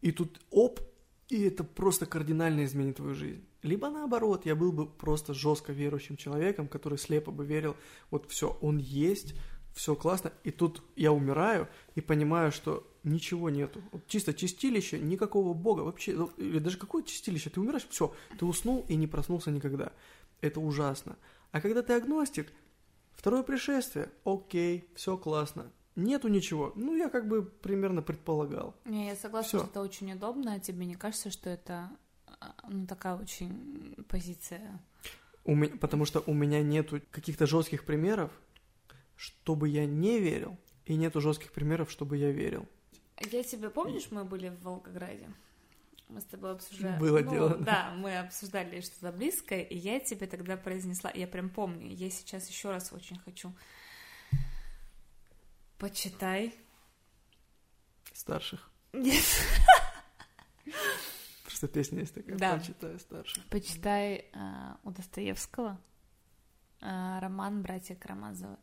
И тут оп, и это просто кардинально изменит твою жизнь. Либо наоборот, я был бы просто жестко верующим человеком, который слепо бы верил, вот все, он есть, все классно, и тут я умираю и понимаю, что ничего нету. Вот чисто чистилище, никакого бога вообще, ну, или даже какое чистилище, ты умираешь, все, ты уснул и не проснулся никогда. Это ужасно. А когда ты агностик, второе пришествие, окей, все классно. нету ничего. Ну, я как бы примерно предполагал. Не, я согласна, Всё. что это очень удобно. А тебе не кажется, что это а, ну, такая очень позиция? У меня, потому что у меня нету каких-то жестких примеров, чтобы я не верил, и нету жестких примеров, чтобы я верил. Я тебе помнишь, мы были в Волгограде? Мы с тобой обсуждали. Было ну, дело. Да, мы обсуждали что-то близкое, и я тебе тогда произнесла, я прям помню, я сейчас еще раз очень хочу. Почитай. Старших. Нет. Просто песня есть такая, Да. почитаю старших. Почитай а, у Достоевского а, роман «Братья Карамазовы».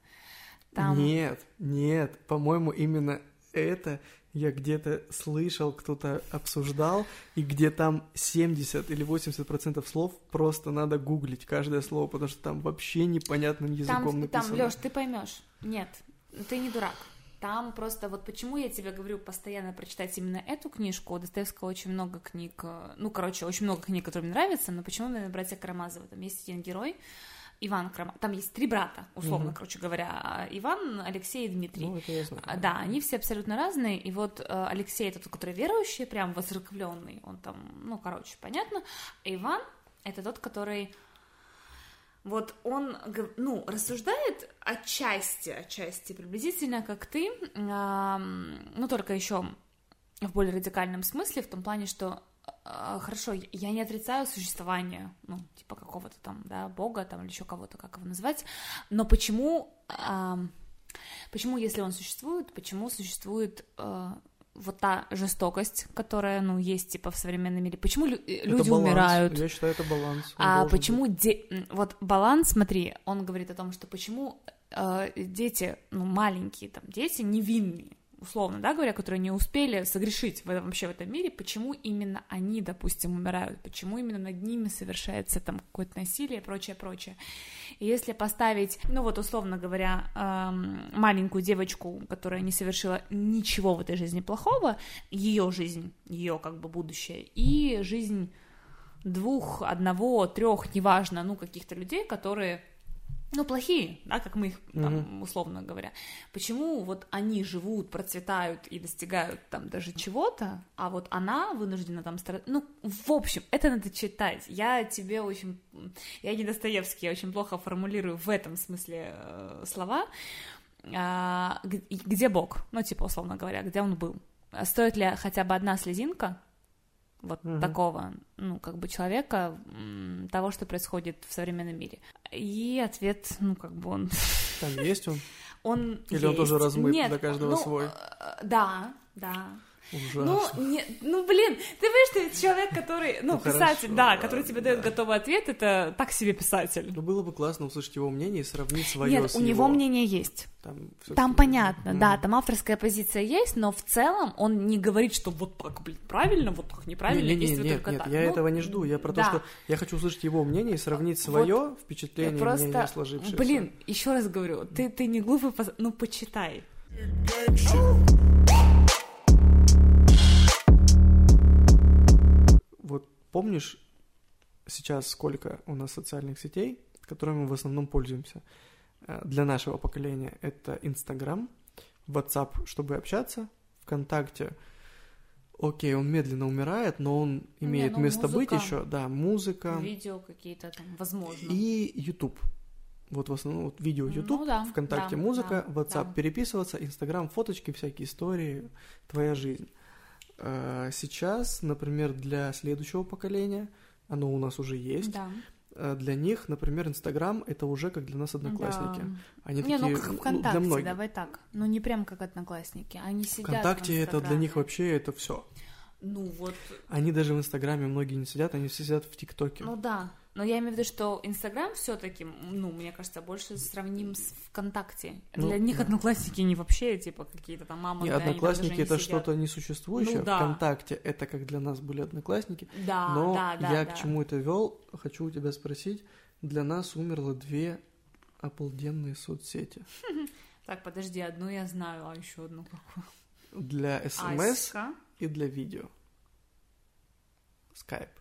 Там... Нет, нет, по-моему, именно это я где-то слышал, кто-то обсуждал, и где там 70 или 80 процентов слов просто надо гуглить каждое слово, потому что там вообще непонятным языком Там, там, написано. Лёш, ты поймешь. Нет, ты не дурак. Там просто вот почему я тебе говорю постоянно прочитать именно эту книжку. У Достоевского очень много книг, э, ну, короче, очень много книг, которые мне нравятся, но почему именно «Братья Карамазовы»? Там есть один герой, Иван Карамазов. Там есть три брата, условно, Мгм. короче говоря. Иван, Алексей и Дмитрий. Ну, это я знаю. А, Да, они все абсолютно разные, и вот э, Алексей это тот, который верующий, прям воцерквленный, он там, ну, короче, понятно, а Иван это тот, который вот он, ну, рассуждает отчасти, отчасти приблизительно, как ты, ну, только еще в более радикальном смысле, в том плане, что хорошо, я не отрицаю существование, ну, типа какого-то там, да, бога там или еще кого-то, как его назвать, но почему, ам, почему, если он существует, почему существует э, вот та жестокость, которая, ну, есть, типа, в современном мире, почему лю- э, Это люди баланс. умирают, Я считаю, это баланс. он а почему де... вот баланс, смотри, он говорит о том, что почему э, дети, ну маленькие там дети невинные, условно, да, говоря, которые не успели согрешить в этом, вообще в этом мире, почему именно они, допустим, умирают, почему именно над ними совершается там какое-то насилие, прочее, прочее. И если поставить, ну вот условно говоря, эм, маленькую девочку, которая не совершила ничего в этой жизни плохого, ее жизнь, ее как бы будущее, и жизнь двух, одного, трех, неважно, ну, каких-то людей, которые, ну, плохие, да, как мы их, там, условно говоря. Почему вот они живут, процветают и достигают там даже чего-то, а вот она вынуждена там страдать? Ну, в общем, это надо читать. Я тебе очень... Я не Достоевский, я очень плохо формулирую в этом смысле э, слова. А, где Бог? Ну, типа, условно говоря, где он был? Стоит ли хотя бы одна слезинка вот Мгм. такого, ну, как бы человека, того, что происходит в современном мире? И ответ, ну, как бы он... Там есть он? Он Или он тоже есть. размыт, Нет, для каждого ну, свой? э, Да, да. Ну, Ужасно. не, ну, блин, ты понимаешь, ты человек, который, ну, Ну, писатель, хорошо, да, который тебе да. дает готовый ответ, это так себе писатель. Ну, было бы классно услышать его мнение и сравнить свое Нет, с у него его. мнение есть. Там, Там понятно, да, там авторская позиция есть, но в целом он не говорит, что вот так, блин, правильно, вот так неправильно, Не, не, не, действует нет, только нет, так. я Ну, этого не жду. Я про да. то, что я хочу услышать его мнение и сравнить Вот свое впечатление и Просто, мнение сложившееся. блин, еще раз говорю, ты, ты не глупый, ну, почитай. Вот помнишь сейчас сколько у нас социальных сетей, которыми мы в основном пользуемся? Э, Для нашего поколения это Инстаграм, WhatsApp, чтобы общаться, ВКонтакте. Окей, он медленно умирает, но он имеет ну, место быть музыка. еще. Да, музыка Видео какие-то там, возможно. и YouTube. Вот в основном вот видео Ну YouTube, да, ВКонтакте да, музыка, да, WhatsApp да. переписываться, Инстаграм фоточки, всякие истории, твоя жизнь. Э, Сейчас, например, для следующего поколения, оно у нас уже есть, Да. э, для них, например, Инстаграм это уже как для нас одноклассники. Да. Они не, такие, ну как ну, ВКонтакте, для многих. давай так. Ну не прям как одноклассники. Они сидят в ВКонтакте это для них вообще это все. Ну вот, Они даже в Инстаграме многие не сидят, они все сидят в ТикТоке. ну да. Но я имею в виду, что Инстаграм все-таки, ну, мне кажется, больше сравним с ВКонтакте. Ну, Для них да. одноклассники не вообще, типа, какие-то там мамы. Не, одноклассники это что-то несуществующее. Ну да. ВКонтакте это как для нас были одноклассники. Да, Но да, да. я да. к чему это вел, хочу у тебя спросить. Для нас умерло две обалденные соцсети. Так, подожди, одну я знаю, а еще одну какую? Для смс Аська. и для видео. Скайп.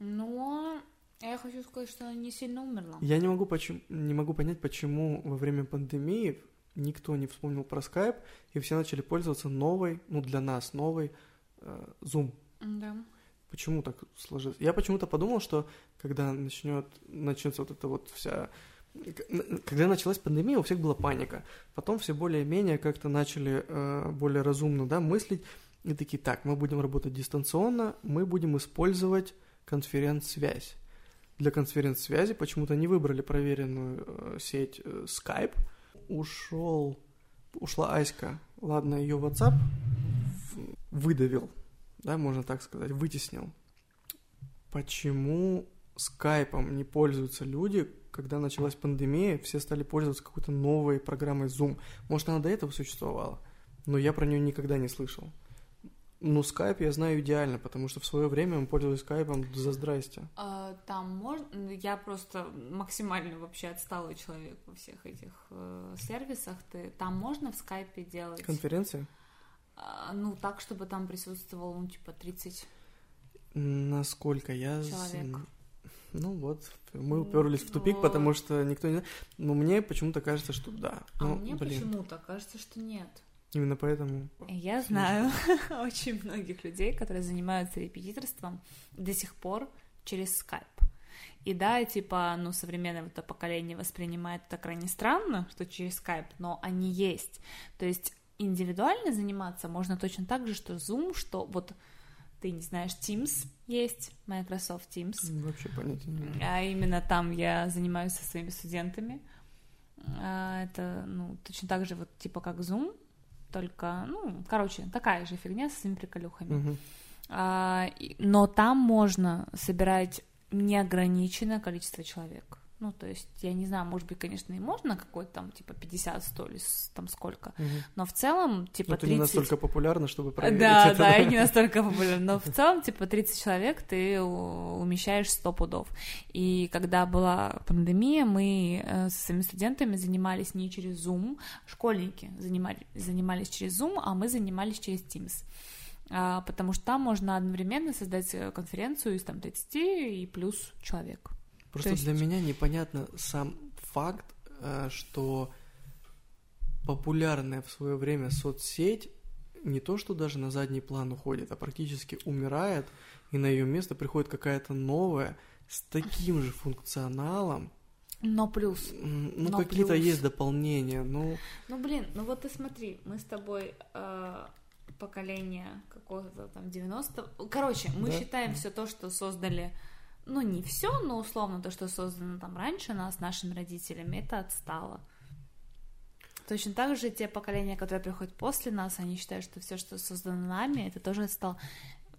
Но я хочу сказать, что она не сильно умерла. Я не могу, почему, не могу понять, почему во время пандемии никто не вспомнил про скайп, и все начали пользоваться новой, ну, для нас новой э, Zoom. Да. Почему так сложилось? Я почему-то подумал, что когда начнет, начнется вот эта вот вся... Когда началась пандемия, у всех была паника. Потом все более-менее как-то начали э, более разумно да, мыслить. И такие, так, мы будем работать дистанционно, мы будем использовать конференц-связь. Для конференц-связи почему-то не выбрали проверенную э, сеть э, Skype. Ушел, ушла Аська. Ладно, ее WhatsApp выдавил, да, можно так сказать, вытеснил. Почему скайпом не пользуются люди, когда началась пандемия, все стали пользоваться какой-то новой программой Zoom. Может, она до этого существовала, но я про нее никогда не слышал. Ну, скайп я знаю идеально, потому что в свое время мы пользовались скайпом за здрасте. А, там можно... Я просто максимально вообще отсталый человек во всех этих э, сервисах. Ты... Там можно в скайпе делать... Конференции? А, ну, так, чтобы там присутствовало, ну, типа, 30 Насколько я... человек. Ну вот, мы уперлись в тупик, потому что никто не... Но мне почему-то кажется, что да. А Ну, мне почему-то кажется, что нет. Именно поэтому... Я знаю очень многих людей, которые занимаются репетиторством до сих пор через скайп. И да, типа, ну, современное вот это поколение воспринимает это крайне странно, что через скайп, но они есть. То есть индивидуально заниматься можно точно так же, что Zoom, что вот ты не знаешь, Teams есть, Microsoft Teams. Вообще понятия не имею. А именно там я занимаюсь со своими студентами. А, Это, ну, точно так же вот типа как Zoom, только, ну, короче, такая же фигня со своими приколюхами. А, но там можно собирать неограниченное количество человек. Ну, то есть, я не знаю, может быть, конечно, и можно какой-то там, типа, 50, 100 или там сколько, Мгм. но в целом, типа, Но ты 30... не настолько популярна, чтобы проверить Да, это. да, и не настолько популярна. Но в целом, типа, 30 человек ты умещаешь 100 пудов. И когда была пандемия, мы э, со своими студентами занимались не через Zoom, школьники занимали- занимались через Zoom, а мы занимались через Teams. А, Потому что там можно одновременно создать э, конференцию из там 30 и плюс человек. Просто То есть- для меня непонятно сам факт, э, что популярная в свое время соцсеть не то, что даже на задний план уходит, а практически умирает, и на ее место приходит какая-то новая с таким же функционалом. Но плюс Ну, какие-то есть дополнения, ну, Ну, блин, ну вот ты смотри, мы с тобой э, поколение какого-то там 90 Короче, мы Да. считаем все то, что создали, ну, не все, но условно то, что создано там раньше нас, нашими родителями, это отстало. Точно так же те поколения, которые приходят после нас, они считают, что все, что создано нами, это тоже отстало.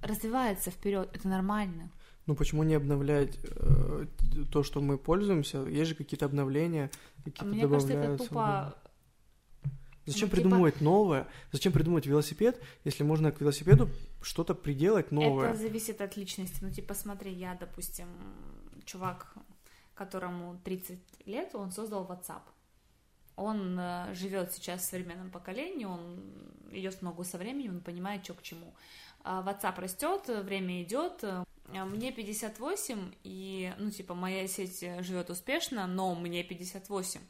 Развивается вперед, это нормально. ну почему не обновлять э, то, что мы пользуемся? Есть же какие-то обновления, какие-то мне кажется, это добавляются. тупо Зачем ну, типа- придумывать новое? Зачем придумывать велосипед, если можно к велосипеду что-то приделать новое? Это зависит от личности. Ну, типа, смотри, я, допустим, чувак, которому 30 лет, он создал WhatsApp. Он э, живет сейчас в современном поколении, он идет в ногу со временем, он понимает, что к чему. А WhatsApp растет, время идет. э, Мне 58, и, ну, типа, моя сеть живет успешно, но мне 58.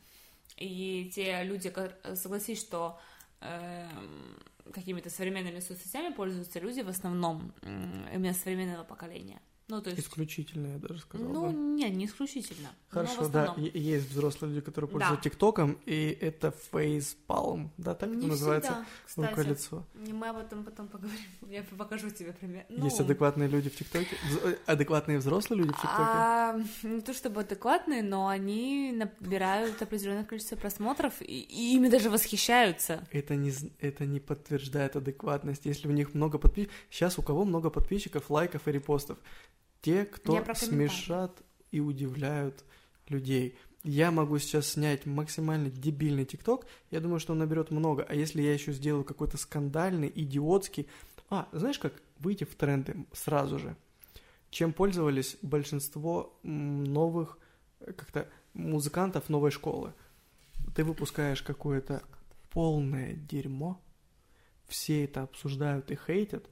И те люди, ко- согласись, что эм, какими-то современными соцсетями пользуются люди в основном именно современного поколения. Ну, то есть... Исключительно, я даже сказал Ну, бы. не, не исключительно. но Хорошо, да, есть взрослые люди, которые Да. пользуются ТикТоком, и это фейспалм, да, так это Не называется? всегда, кстати. Рука-лицо. Не, Мы об этом потом поговорим. Я покажу тебе пример. Ну, Есть адекватные люди в ТикТоке? Э, Адекватные взрослые люди в ТикТоке? А, не то чтобы адекватные, но они набирают определенное количество просмотров и, и ими даже восхищаются. Это не, это не подтверждает адекватность. Если у них много подписчиков... Сейчас у кого много подписчиков, лайков и репостов? Те, кто смешат и удивляют людей. Я могу сейчас снять максимально дебильный ТикТок, я думаю, что он наберет много. А если я еще сделаю какой-то скандальный, идиотский... А, знаешь как? Выйти в тренды сразу же. Чем пользовались большинство новых э, как-то музыкантов новой школы. Ты выпускаешь какое-то полное дерьмо, все это обсуждают и хейтят,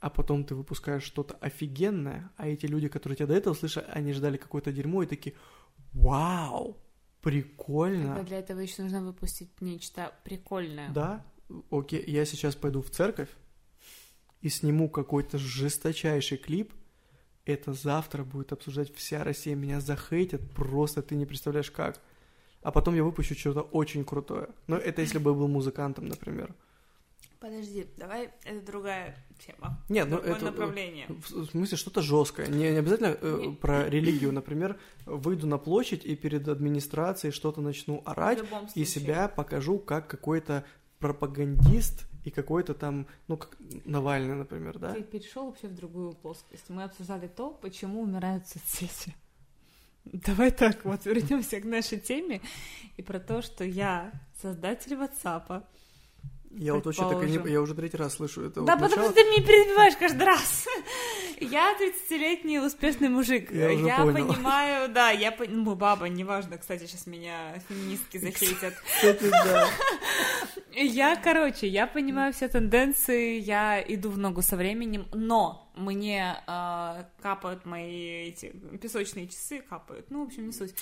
а потом ты выпускаешь что-то офигенное, а эти люди, которые тебя до этого слышали, они ждали какое-то дерьмо и такие «Вау! прикольно. Тогда для этого еще нужно выпустить нечто прикольное. Да, окей, я сейчас пойду в церковь и сниму какой-то жесточайший клип. Это завтра будет обсуждать вся Россия, меня захейтят, просто ты не представляешь как. А потом я выпущу что-то очень крутое. Но это если бы я был музыкантом, например. Подожди, давай, это другая тема. Нет, ну Другое это... направление. В смысле, что-то жесткое. Не, не обязательно э, про религию, например, выйду на площадь и перед администрацией что-то начну В орать, любом и себя покажу как какой-то пропагандист и какой-то там, ну, как Навальный, например, да? Ты перешел вообще в другую плоскость. Мы обсуждали то, почему умирают соцсети. Давай так, вот вернемся к нашей теме и про то, что я создатель WhatsApp. Я вот вообще так и не... Я уже третий раз слышу это Да, вот потому начало. что ты меня перебиваешь каждый раз. Я 30-летний успешный мужик. Я уже понял. понимаю, да, я пон- ну, баба, неважно, кстати, сейчас меня феминистки захейтят. Кстати, да. Я, короче, я понимаю все тенденции, я иду в ногу со временем, но мне э, капают мои эти песочные часы, капают, ну, в общем, не суть.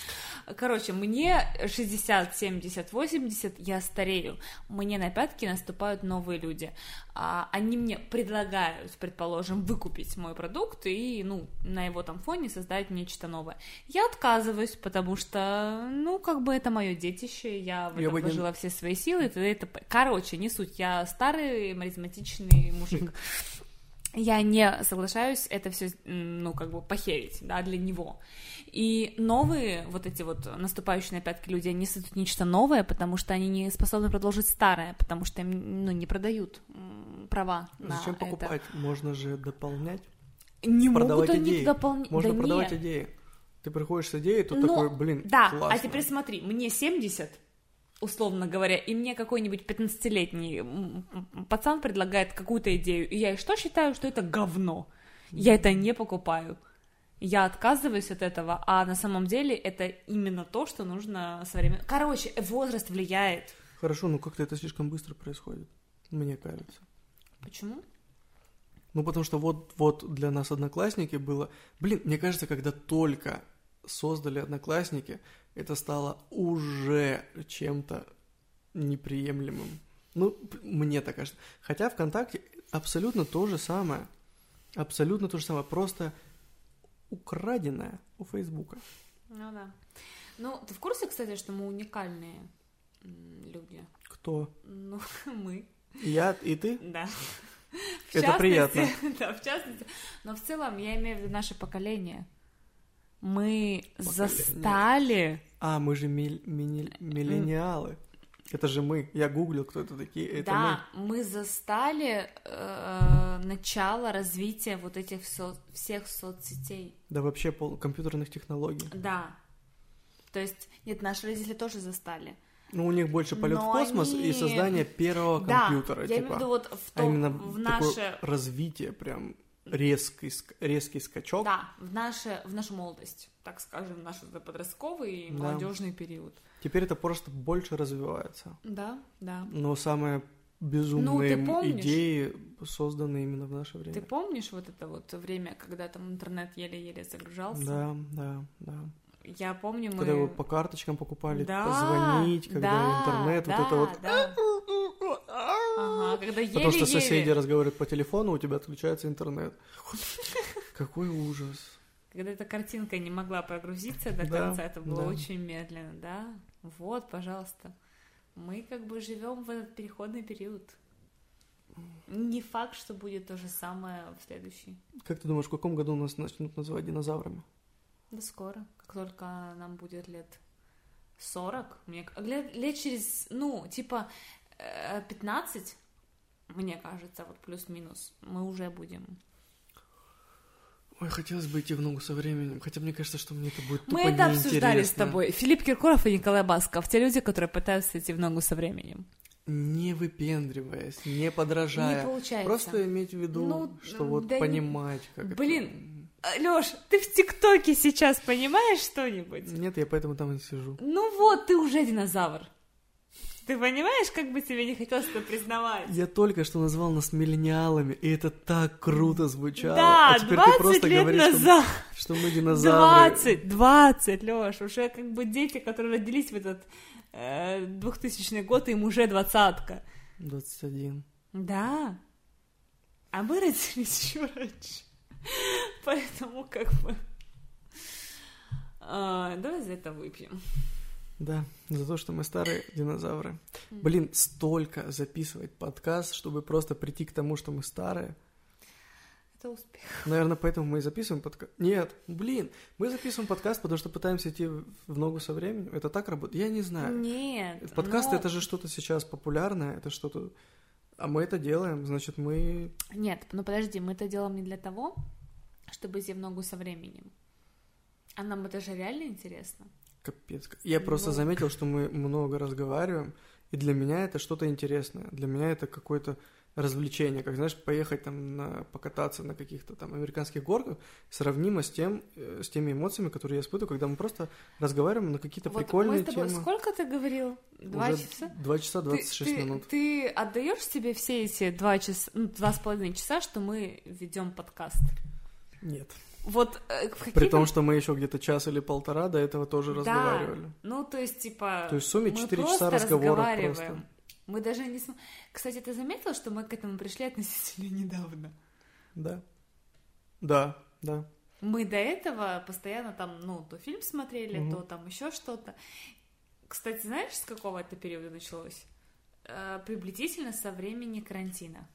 Короче, мне 60, 70, 80, я старею, мне на пятки наступают новые люди. А, они мне предлагают, предположим, выкупить мой продукт и, ну, на его там фоне создать нечто новое. Я отказываюсь, потому что, ну, как бы это мое детище, я в Я этом бы не- вложила все свои силы, и т.д. Короче, не суть, я старый маразматичный мужик. Я не соглашаюсь это все, ну, как бы похерить, да, для него. И новые, вот эти вот наступающие на пятки люди, они создают нечто новое, потому что они не способны продолжить старое, потому что им, ну, не продают права на Зачем это. покупать? Можно же дополнять. Не Продавать могут они идеи. дополнять. Можно да продавать нет. идеи. Ты приходишь с идеей, тут Ну, такой, блин, Да, классно. а теперь смотри, мне 70, условно говоря, и мне какой-нибудь 15-летний м, м, пацан предлагает какую-то идею, и я и что считаю, что это говно. Я это не покупаю. Я отказываюсь от этого, а на самом деле это именно то, что нужно современно. Короче, возраст влияет. Хорошо, ну как-то это слишком быстро происходит, мне кажется. Почему? Ну, потому что вот, вот для нас одноклассники было... Блин, мне кажется, когда только создали одноклассники, это стало уже чем-то неприемлемым. Ну, мне так кажется. Хотя ВКонтакте абсолютно то же самое. Абсолютно то же самое, просто украденное у Фейсбука. Ну да. Ну, ты в курсе, кстати, что мы уникальные люди? Кто? Ну, мы. Я и ты? Да. В Это приятно. Да, в частности. Но в целом я имею в виду наше поколение. Мы застали... А, мы же мил- мини- миллениалы. Это же мы. Я гуглил, кто это такие. Это мы. да, мы, застали э, начало развития вот этих со- всех соцсетей. Да вообще пол компьютерных технологий. Да. То есть, нет, наши родители тоже застали. Ну, у них больше полет в космос они- и создание первого да, компьютера, я типа. имею в виду вот в, а том, именно в наше... развитие, прям резкий, резкий скачок. Да, в, наше, в нашу молодость, так скажем, наш это подростковый и Да. молодежный период. Теперь это просто больше развивается. Да, да. Но самые безумные Ну, помнишь? идеи созданы именно в наше время. Ты помнишь вот это вот время, когда там интернет еле-еле загружался? Да, да, да. Я помню, мы... Когда его по карточкам покупали, Да, позвонить, когда да, интернет, да, вот это вот. да. Ага, когда еле-еле... Потому что соседи разговаривают по телефону, у тебя отключается интернет. Какой ужас. Когда эта картинка не могла прогрузиться до конца, это было очень медленно, да? Вот, пожалуйста. Мы как бы живем в этот переходный период. Не факт, что будет то же самое в следующий. Как ты думаешь, в каком году нас начнут называть динозаврами? Да скоро, как только нам будет лет 40, мне лет, лет через, ну, типа 15, мне кажется, вот плюс-минус, мы уже будем. Ой, хотелось бы идти в ногу со временем, хотя мне кажется, что мне это будет тупо мы это обсуждали с неинтересно. тобой. Филипп Киркоров и Николай Басков, те люди, которые пытаются идти в ногу со временем. Не выпендриваясь, не подражая. Не получается. Просто иметь в виду, Ну, что вот да не- понимать, как Блин, Лёш, ты в ТикТоке сейчас понимаешь что-нибудь? это... Нет, я поэтому там и сижу. Ну вот, ты уже динозавр. Ты понимаешь, как бы тебе не хотелось это признавать? Я только что назвал нас миллениалами, и это так круто звучало. Да, а теперь 20 ты просто лет говоришь, назад. Что, что мы динозавры. 20, 20, Лёш, уже как бы дети, которые родились в этот э, 2000 год, им уже двадцатка. 21. Да. А мы родились еще раньше. Поэтому как бы... А, давай за это выпьем. Да, за то, что мы старые динозавры. Блин, столько записывать подкаст, чтобы просто прийти к тому, что мы старые. Это успех. Наверное, поэтому мы и записываем подкаст. Нет, блин, мы записываем подкаст, потому что пытаемся идти в ногу со временем. Это так работает? Я не знаю. Нет. Подкаст но- это же что-то сейчас популярное, это что-то... А мы это делаем, значит, мы... Нет, ну подожди, мы это делаем не для того, чтобы идти в ногу со временем. А нам это же реально интересно. Капец. Я просто Ну. заметил, что мы много разговариваем, и для меня это что-то интересное. Для меня это какое-то развлечение, как, знаешь, поехать там на, покататься на каких-то там американских горках, сравнимо с тем, э, с теми эмоциями, которые я испытываю, когда мы просто разговариваем на какие-то Вот прикольные мы с тобой... темы. Сколько ты говорил? Два Уже часа? Два часа 26 ты, минут. Ты отдаешь себе все эти два часа, ну, два с половиной часа, что мы ведем подкаст? Нет. Вот э, в При том, что мы еще где-то час или полтора до этого тоже Да. разговаривали. Ну, то есть, типа... То есть в сумме мы 4 просто часа разговоров просто. Мы даже не... см- Кстати, ты заметил, что мы к этому пришли относительно недавно? Да. Да, да. Мы до этого постоянно там, ну, то фильм смотрели, Мгм. то там еще что-то. Кстати, знаешь, с какого это периода началось? Э, приблизительно со времени карантина.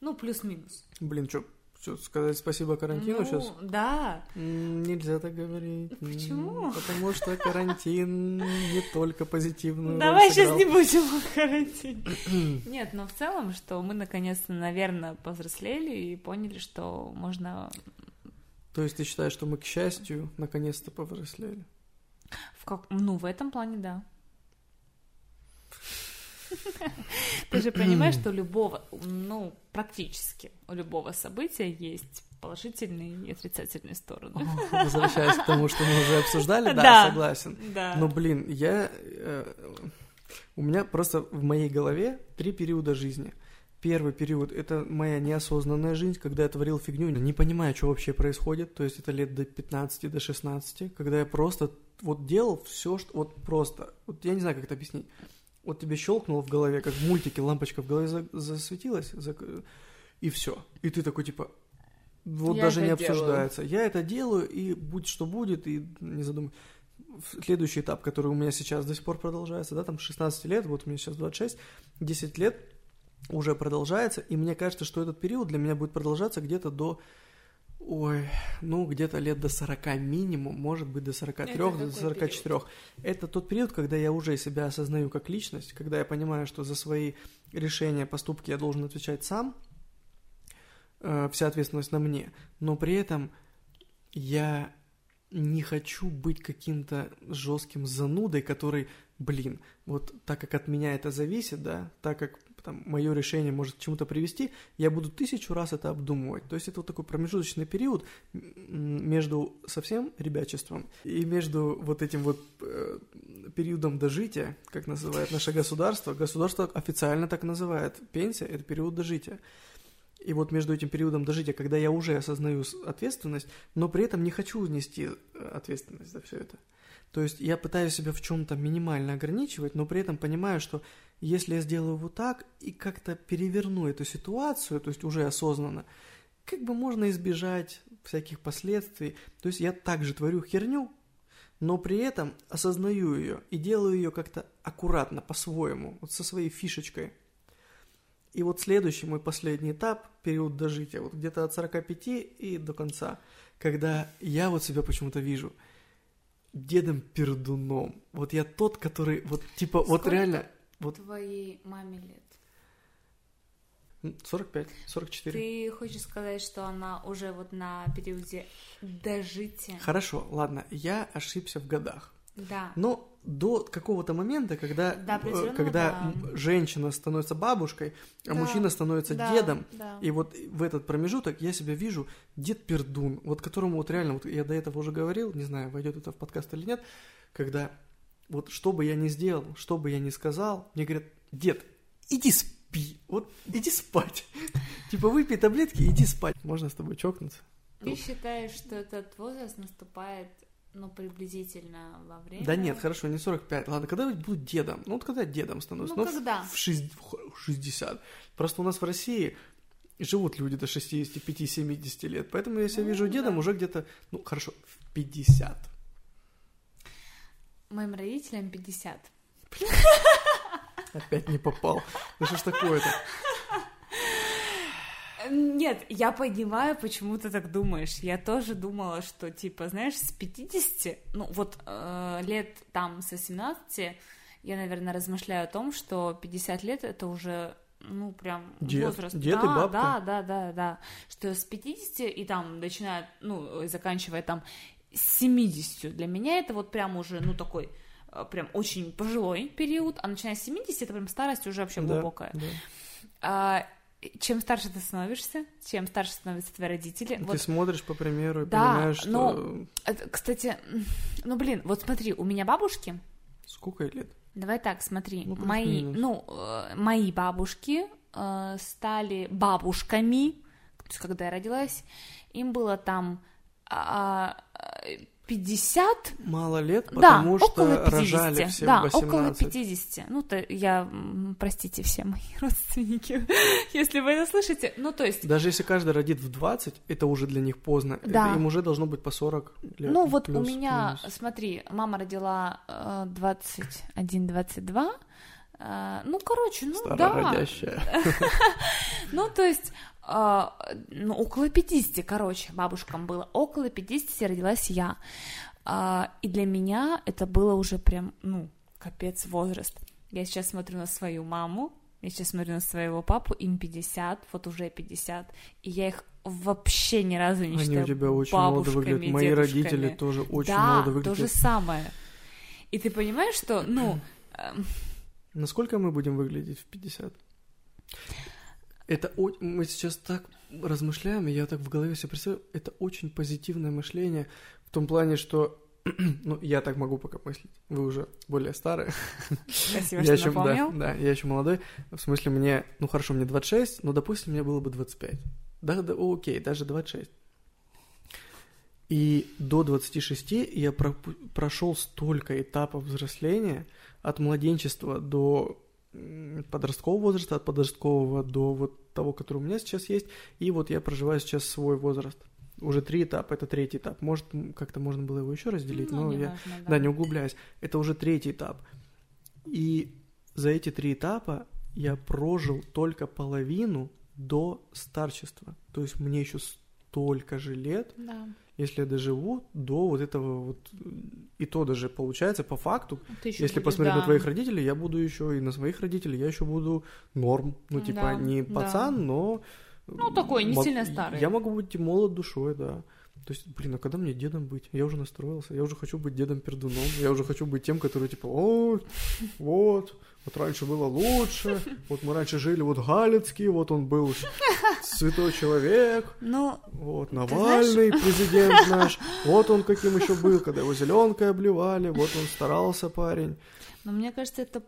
Ну, плюс-минус. Блин, что, сказать спасибо карантину ну, сейчас? Да. Нельзя так говорить. М, Почему? Потому что карантин не только позитивную роль Давай сейчас не будем о карантине. Нет, но в целом, что мы наконец-то, наверное, повзрослели и поняли, что можно То есть ты считаешь, что мы, к счастью, наконец-то повзрослели? в как... Ну, в этом плане, да. Ты же понимаешь, что любого, ну, практически у любого события есть положительные и отрицательные стороны. Возвращаясь к тому, что мы уже обсуждали, да, Да. согласен. Да. Но, блин, я... э, у меня просто в моей голове три периода жизни. Первый период — это моя неосознанная жизнь, когда я творил фигню, не понимая, что вообще происходит. То есть это лет до 15, до 16, когда я просто вот делал все, что... Вот просто... Вот я не знаю, как это объяснить. Вот тебе щелкнуло в голове, как в мультике, лампочка в голове за- засветилась, зак- и все. И ты такой, типа, вот Я даже не это делаю. обсуждается. Я это делаю, и будь что будет, и не задумывай. Следующий этап, который у меня сейчас до сих пор продолжается, да, там 16 лет, вот мне сейчас 26, 10 лет уже продолжается, и мне кажется, что этот период для меня будет продолжаться где-то до, ой, ну, где-то лет до 40 минимум, может быть, до 43, Это до какой 44. Это тот период, когда я уже себя осознаю как личность, когда я понимаю, что за свои решения, поступки я должен отвечать сам, э, вся ответственность на мне, но при этом я не хочу быть каким-то жестким занудой, который, блин, вот так как от меня это зависит, да, так как там, мое решение может к чему-то привести, я буду тысячу раз это обдумывать. То есть это вот такой промежуточный период между совсем ребячеством и между вот этим вот э, периодом дожития, как называет наше государство. Государство официально так называет. Пенсия – это период дожития. И вот между этим периодом дожития, когда я уже осознаю ответственность, но при этом не хочу нести э, ответственность за все это. То есть я пытаюсь себя в чем-то минимально ограничивать, но при этом понимаю, что если я сделаю вот так и как-то переверну эту ситуацию, то есть уже осознанно, как бы можно избежать всяких последствий. То есть я также творю херню, но при этом осознаю ее и делаю ее как-то аккуратно, по-своему, вот со своей фишечкой. И вот следующий мой последний этап, период дожития, вот где-то от 45 и до конца, когда я вот себя почему-то вижу дедом пердуном. Вот я тот, который, вот типа, вот Сколько реально, вот Твоей маме лет. м, 45, 44. Ты хочешь сказать, что она уже вот на периоде дожития? Хорошо, ладно, я ошибся в годах. Да. Но до какого-то момента, когда, До э, когда да. женщина становится бабушкой, а Да, мужчина становится Да, дедом, да. и вот в этот промежуток я себя вижу дед Пердун, вот которому вот реально, вот я до этого уже говорил, не знаю, войдет это в подкаст или нет, когда вот что бы я ни сделал, что бы я ни сказал, мне говорят, дед, иди спи, вот иди спать. Типа выпей таблетки, иди спать. Можно с тобой чокнуться? Ты считаешь, что этот возраст наступает, ну, приблизительно во время... Да нет, хорошо, не 45. Ладно, когда я буду дедом? Ну, вот когда я дедом становлюсь. Ну, когда? В, в 60. Просто у нас в России живут люди до 65-70 лет. Поэтому я себя Ну, вижу дедом да. уже где-то, ну, хорошо, в 50. Моим родителям 50. Опять не попал. Ну что ж такое-то? Нет, я понимаю, почему ты так думаешь. Я тоже думала, что, типа, знаешь, с 50, ну, вот э, лет там с 18, я, наверное, размышляю о том, что 50 лет это уже, ну, прям Дед. возраст. Дед и да, бабка. да, да, да, да. Что с 50 и там начинает, ну, и заканчивая там с 70. Для меня это вот прям уже, ну, такой э, прям очень пожилой период, а начиная с 70 это прям старость уже вообще Да, глубокая. да. А, чем старше ты становишься, чем старше становятся твои родители. Ты вот, смотришь по примеру и Да, понимаешь, что... но- это, кстати, ну блин, вот смотри, у меня бабушки. Сколько ей лет? Давай так, смотри, Ну, мои, ну э, мои бабушки э, стали бабушками, то есть когда я родилась, им было там э, 50, Мало лет, да, потому около что 50, рожали все да, в 18. около 50. Ну, то я, простите все мои родственники, если вы это слышите. Ну, то есть, Даже если каждый родит в 20, это уже для них поздно. Да. Это им уже должно быть по 40 лет. ну, вот у плюс, меня, минус. смотри, мама родила э, 21-22, э, ну, короче, ну, да, ну, то есть, э, ну, около 50, короче, бабушкам было, около 50 родилась я, А, и для меня это было уже прям, ну, капец возраст. Я сейчас смотрю на свою маму, я сейчас смотрю на своего папу, им 50, вот уже 50, и я их вообще ни разу не Они считаю у тебя очень молодо выглядят. Мои дедушками. родители тоже очень да, молодо то выглядят. же самое. И ты понимаешь, что, ну, эм, Насколько мы будем выглядеть в 50? Это о- мы сейчас так размышляем, и я так в голове себе представляю, это очень позитивное мышление в том плане, что ну, я так могу пока мыслить. Вы уже более старые. спасибо, я что еще, да, напомнил. да, я еще молодой. В смысле, мне, ну хорошо, мне 26, но, допустим, мне было бы 25. Да, да, окей, даже 26. И до 26 я пропу- прошел столько этапов взросления, от младенчества до подросткового возраста, от подросткового до вот того, который у меня сейчас есть, и вот я проживаю сейчас свой возраст. Уже три этапа, это третий этап. Может, как-то можно было его еще разделить, Ну, но я, важно, да, не углубляясь. Это уже третий этап. И за эти три этапа я прожил только половину до старчества. То есть мне еще столько же лет, Да. Если я доживу до вот этого вот... И то даже получается по факту, Ты если будешь, посмотреть да. на твоих родителей, я буду еще и на своих родителей, я еще буду норм. Ну, типа, Да, не да. пацан, но... Ну, такой, не мог- сильно старый. Я могу быть и молод душой, да. То есть, блин, а когда мне дедом быть? Я уже настроился, я уже хочу быть дедом пердуном, я уже хочу быть тем, который типа, о, вот, вот раньше было лучше, вот мы раньше жили, вот Галицкий, вот он был святой человек, Ну, вот знаешь- Навальный, президент наш, вот он каким еще был, когда его зеленкой обливали, вот он старался парень. но мне кажется, это,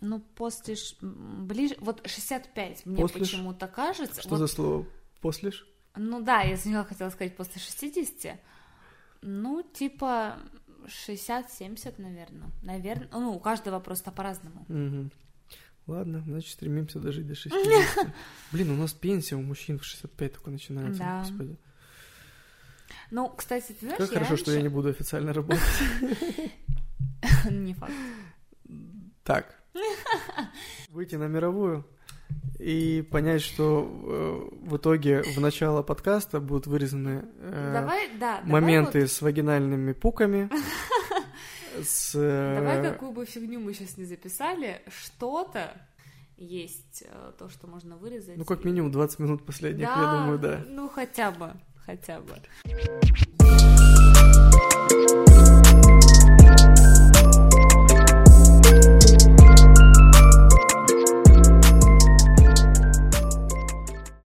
ну, после, ближе, вот 65 мне После почему-то кажется. Что вот- за слово? После ж? Ну да, я сначала хотела сказать после 60, ну, типа 60-70, наверное. Наверное, ну, у каждого просто по-разному. Мгм. Ладно, значит, стремимся дожить до 60. Блин, у нас пенсия у мужчин в 65 только начинается. Да. Господи. Ну, кстати, ты знаешь, Как хорошо, что я не раньше- буду официально работать. Не факт. Так. Выйти на мировую и понять, что э, в итоге в начало подкаста будут вырезаны э, Давай, да, давай моменты вот- с вагинальными пуками. С... э, Давай какую бы фигню мы сейчас не записали, что-то есть э, то, что можно вырезать. Ну, как минимум 20 минут последних, Да, я думаю, да. Ну, хотя бы, хотя бы.